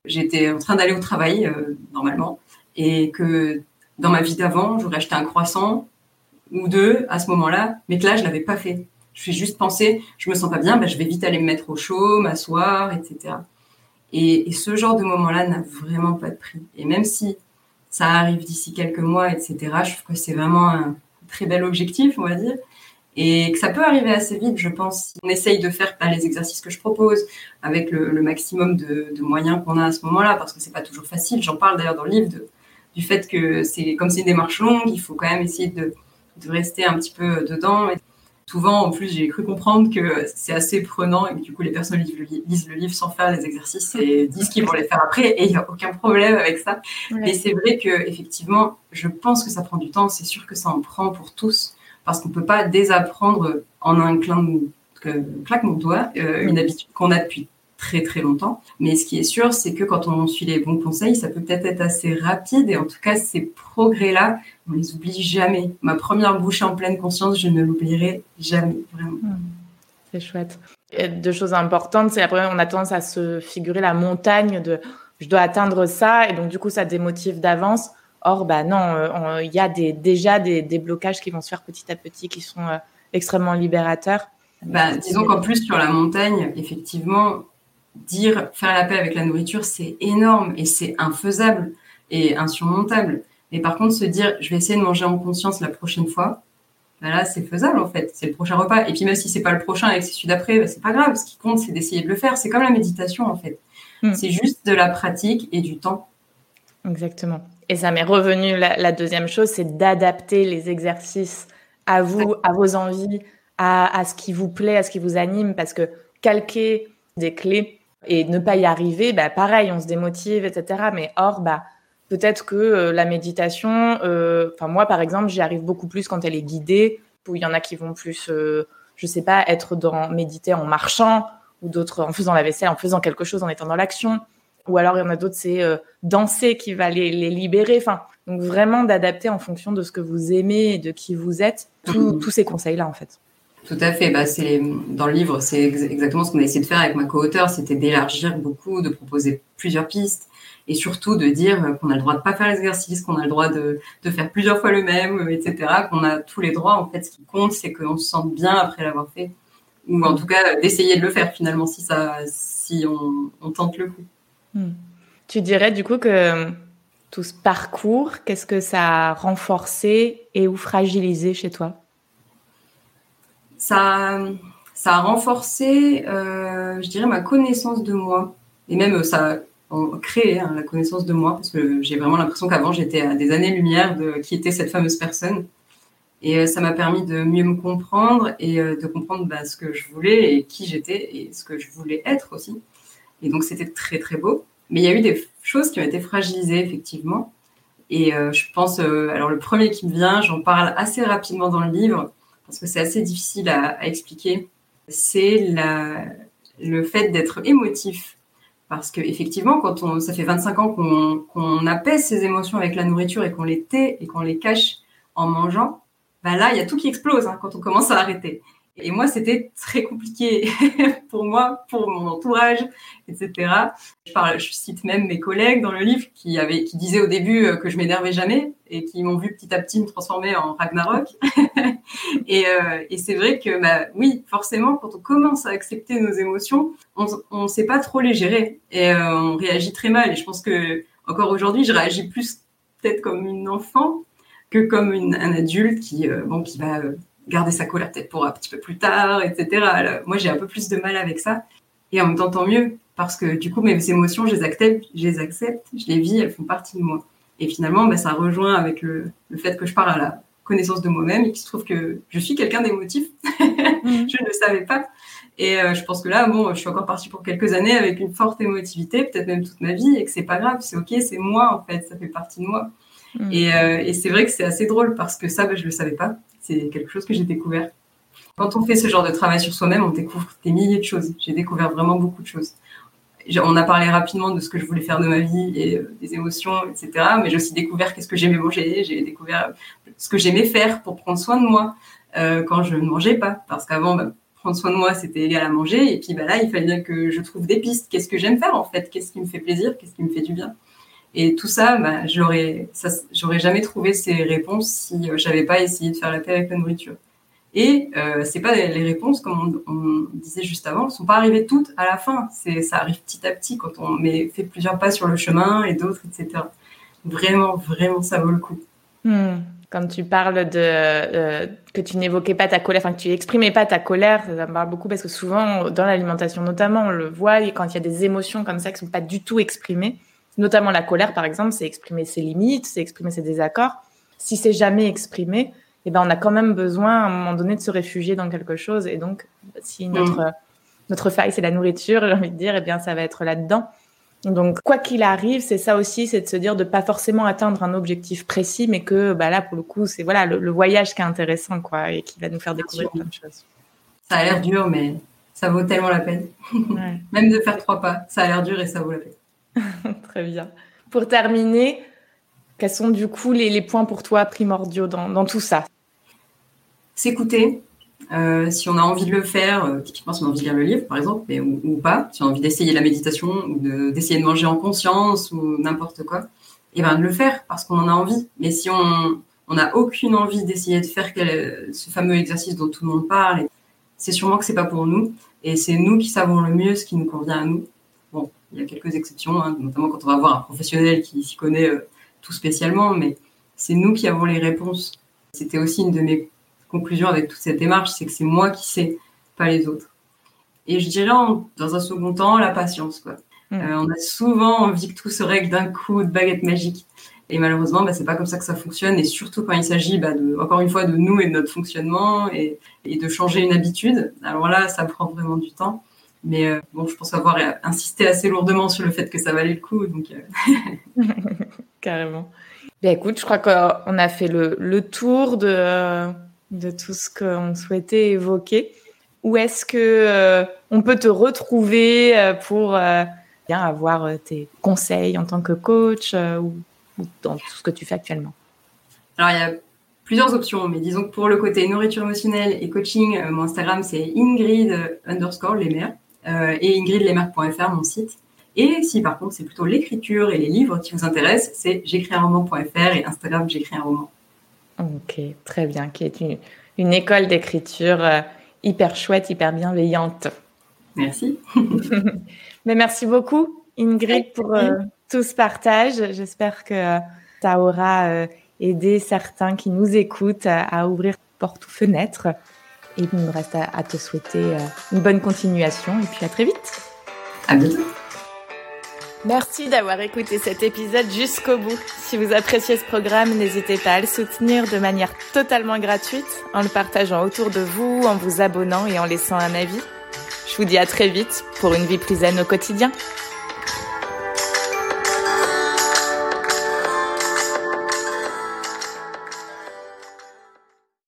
Speaker 2: j'étais en train d'aller au travail euh, normalement et que dans ma vie d'avant, j'aurais acheté un croissant ou deux à ce moment-là, mais que là, je l'avais pas fait. Je suis juste pensé, je me sens pas bien, ben, je vais vite aller me mettre au chaud, m'asseoir, etc. Et, et, ce genre de moment-là n'a vraiment pas de prix. Et même si ça arrive d'ici quelques mois, etc., je trouve que c'est vraiment un très bel objectif, on va dire. Et que ça peut arriver assez vite, je pense, si on essaye de faire pas les exercices que je propose avec le, le maximum de, de moyens qu'on a à ce moment-là, parce que c'est pas toujours facile. J'en parle d'ailleurs dans le livre de, du fait que c'est comme c'est une démarche longue, il faut quand même essayer de, de rester un petit peu dedans. Et souvent, en plus, j'ai cru comprendre que c'est assez prenant et que du coup, les personnes lisent le, livre sans faire les exercices et disent qu'ils vont les faire après et il n'y a aucun problème avec ça. Ouais. Mais c'est vrai que effectivement, je pense que ça prend du temps. C'est sûr que ça en prend pour tous parce qu'on peut pas désapprendre en un claquement de doigt une habitude qu'on a depuis très très longtemps. Mais ce qui est sûr, c'est que quand on suit les bons conseils, ça peut peut-être être assez rapide. Et en tout cas, ces progrès-là, on les oublie jamais. Ma première bouchée en pleine conscience, je ne l'oublierai jamais, vraiment. Mmh.
Speaker 1: C'est chouette. Et deux choses importantes, c'est après, on a tendance à se figurer la montagne de je dois atteindre ça, et donc du coup, ça démotive d'avance. Or, bah non, il y a des, déjà des, des, blocages qui vont se faire petit à petit, qui sont euh, extrêmement libérateurs.
Speaker 2: Bah, disons qu'en plus, sur la montagne, effectivement, dire faire la paix avec la nourriture, c'est énorme et c'est infaisable et insurmontable. Mais par contre, se dire, je vais essayer de manger en conscience la prochaine fois, bah là, c'est faisable en fait. C'est le prochain repas. Et puis même si c'est pas le prochain et que c'est celui d'après, bah, c'est pas grave. Ce qui compte, c'est d'essayer de le faire. C'est comme la méditation en fait. Mm. C'est juste de la pratique et du temps.
Speaker 1: Exactement. Et ça m'est revenu la, la, deuxième chose, c'est d'adapter les exercices à vous, à vos envies, à, à, ce qui vous plaît, à ce qui vous anime, parce que calquer des clés et ne pas y arriver, bah, pareil, on se démotive, etc. Mais or, bah, peut-être que euh, la méditation, enfin euh, moi par exemple, j'y arrive beaucoup plus quand elle est guidée. Où il y en a qui vont plus, euh, je sais pas, être dans méditer en marchant, ou d'autres en faisant la vaisselle, en faisant quelque chose, en étant dans l'action ou alors il y en a d'autres, c'est euh, danser qui va les, les libérer. Enfin, donc vraiment d'adapter en fonction de ce que vous aimez et de qui vous êtes, tout, mmh. tous ces conseils-là en fait.
Speaker 2: Tout à fait. Bah, c'est dans le livre, c'est ex exactement ce qu'on a essayé de faire avec ma co-auteur, c'était d'élargir beaucoup, de proposer plusieurs pistes et surtout de dire qu'on a le droit de pas faire l'exercice, qu'on a le droit de, de faire plusieurs fois le même, etc. Qu'on a tous les droits. En fait, ce qui compte, c'est qu'on se sente bien après l'avoir fait, ou en tout cas d'essayer de le faire finalement si ça, si on, on tente le coup.
Speaker 1: Hmm. Tu dirais du coup que tout ce parcours, qu'est-ce que ça a renforcé et ou fragilisé chez toi?
Speaker 2: Ça, ça a renforcé, euh, je dirais, ma connaissance de moi. Et même, ça a créé hein, la connaissance de moi, parce que j'ai vraiment l'impression qu'avant, j'étais à des années-lumière de qui était cette fameuse personne. Et euh, ça m'a permis de mieux me comprendre et euh, de comprendre bah, ce que je voulais et qui j'étais et ce que je voulais être aussi. Et donc, c'était très, très beau. Mais il y a eu des choses qui ont été fragilisées, effectivement. Et euh, je pense, euh, alors le premier qui me vient, j'en parle assez rapidement dans le livre, parce que c'est assez difficile à, expliquer, c'est le fait d'être émotif. Parce que effectivement, quand on, ça fait 25 ans qu'on qu apaise ses émotions avec la nourriture et qu'on les tait et qu'on les cache en mangeant, bah là, il y a tout qui explose hein, quand on commence à arrêter. Et moi, c'était très compliqué pour moi, pour mon entourage, etc. Je, cite même mes collègues dans le livre qui, disaient au début euh, que je m'énervais jamais et qui m'ont vu petit à petit me transformer en Ragnarok. et, euh, et c'est vrai que, bah, oui, forcément, quand on commence à accepter nos émotions, on ne sait pas trop les gérer et euh, on réagit très mal. Et je pense que encore aujourd'hui, je réagis plus peut-être comme une enfant que comme un adulte qui va garder sa colère peut-être pour un petit peu plus tard, etc. moi, j'ai un peu plus de mal avec ça. Et en même temps, tant mieux, parce que du coup, mes émotions, je les accepte, je les accepte, je les vis, elles font partie de moi. Et finalement, bah, ça rejoint avec le, le, fait que je parle à la connaissance de moi-même et qu'il se trouve que je suis quelqu'un d'émotif. Mm. je ne le savais pas. Et euh, je pense que là, bon, je suis encore partie pour quelques années avec une forte émotivité, peut-être même toute ma vie, et que c'est pas grave, c'est ok, c'est moi en fait, ça fait partie de moi. Mm. Et, euh, et c'est vrai que c'est assez drôle parce que ça, bah, je le savais pas. C'est quelque chose que j'ai découvert. Quand on fait ce genre de travail sur soi-même, on découvre des milliers de choses. J'ai découvert vraiment beaucoup de choses. On a parlé rapidement de ce que je voulais faire de ma vie et euh, des émotions, etc. Mais j'ai aussi découvert qu'est-ce que j'aimais manger. J'ai découvert ce que j'aimais faire pour prendre soin de moi euh, quand je ne mangeais pas. Parce qu'avant, bah, prendre soin de moi, c'était égal à manger. Et puis bah, là, il fallait bien que je trouve des pistes. Qu'est-ce que j'aime faire en fait? Qu'est-ce qui me fait plaisir? Qu'est-ce qui me fait du bien? Et tout ça, bah, j'aurais, j'aurais jamais trouvé ces réponses si euh, j'avais pas essayé de faire la paix avec la nourriture. Et euh, c'est pas les réponses, comme on, disait juste avant, sont pas arrivées toutes à la fin. C'est, ça arrive petit à petit quand on met, fait plusieurs pas sur le chemin et d'autres, etc. Vraiment, vraiment, ça vaut le coup.
Speaker 1: Hmm. Comme tu parles de euh, que tu n'évoquais pas ta colère, enfin que tu exprimais pas ta colère, ça me parle beaucoup parce que souvent dans l'alimentation notamment, on le voit quand il y a des émotions comme ça qui sont pas du tout exprimées, notamment la colère par exemple, c'est exprimer ses limites, c'est exprimer ses désaccords. Si c'est jamais exprimé, eh ben on a quand même besoin à un moment donné de se réfugier dans quelque chose. Et donc, si mm. notre notre faille c'est la nourriture, j'ai envie de dire, eh bien ça va être là-dedans. Donc, quoi qu'il arrive, c'est ça aussi, c'est de se dire de pas forcément atteindre un objectif précis, mais que bah là, pour le coup, c'est voilà le, voyage qui est intéressant, quoi, et qui va nous faire découvrir plein de choses.
Speaker 2: Ça a l'air dur, mais ça vaut tellement la peine. Même de faire trois pas, ça a l'air dur et ça vaut la peine.
Speaker 1: Très bien. Pour terminer, quels sont du coup les, points pour toi primordiaux dans, tout ça?
Speaker 2: S'écouter. Euh, si on a envie de le faire, euh, typiquement si on a envie de lire le livre par exemple, mais, ou, pas, si on a envie d'essayer la méditation ou d'essayer de, manger en conscience ou n'importe quoi, et eh ben de le faire parce qu'on en a envie. Mais si on n'a aucune envie d'essayer de faire ce fameux exercice dont tout le monde parle, c'est sûrement que c'est pas pour nous et c'est nous qui savons le mieux ce qui nous convient à nous. Il y a quelques exceptions, hein, notamment quand on va voir un professionnel qui s'y connaît euh, tout spécialement, mais c'est nous qui avons les réponses. C'était aussi une de mes conclusions avec toute cette démarche, c'est que c'est moi qui sais, pas les autres. Et je dirais dans un second temps la patience. Quoi. Mm. Euh, on a souvent envie que tout se règle d'un coup de baguette magique. Et malheureusement, bah, c'est pas comme ça que ça fonctionne. Et surtout quand il s'agit, bah, de, encore une fois, de nous et de notre fonctionnement et, et, de changer une habitude. Alors là, ça prend vraiment du temps. Mais euh, bon, je pense avoir insisté assez lourdement sur le fait que ça valait le coup. Donc,
Speaker 1: euh. Carrément. Bien, écoute, je crois qu'on a fait le, le tour de, de tout ce qu'on souhaitait évoquer. Où est-ce que euh, on peut te retrouver pour bien avoir tes conseils en tant que coach ou, ou, dans tout ce que tu fais actuellement?
Speaker 2: Alors, il y a plusieurs options, mais disons que pour le côté nourriture émotionnelle et coaching, mon Instagram, c'est Ingrid underscore les mères euh, et ingridlemer.fr, mon site. Et si par contre c'est plutôt l'écriture et les livres qui vous intéressent, c'est j'écris un roman.fr et Instagram j'écris un roman.
Speaker 1: Ok, très bien, qui est une, une école d'écriture euh, hyper chouette, hyper bienveillante.
Speaker 2: Merci.
Speaker 1: Mais merci beaucoup Ingrid pour euh, tout ce partage. J'espère que ça aura aidé certains qui nous écoutent à ouvrir porte ou fenêtre et il me reste à, te souhaiter euh, une bonne continuation et puis à très vite.
Speaker 2: À bientôt.
Speaker 1: Merci d'avoir écouté cet épisode jusqu'au bout. Si vous appréciez ce programme, n'hésitez pas à le soutenir de manière totalement gratuite en le partageant autour de vous, en vous abonnant et en laissant un avis. Je vous dis à très vite pour une vie plus zen au quotidien.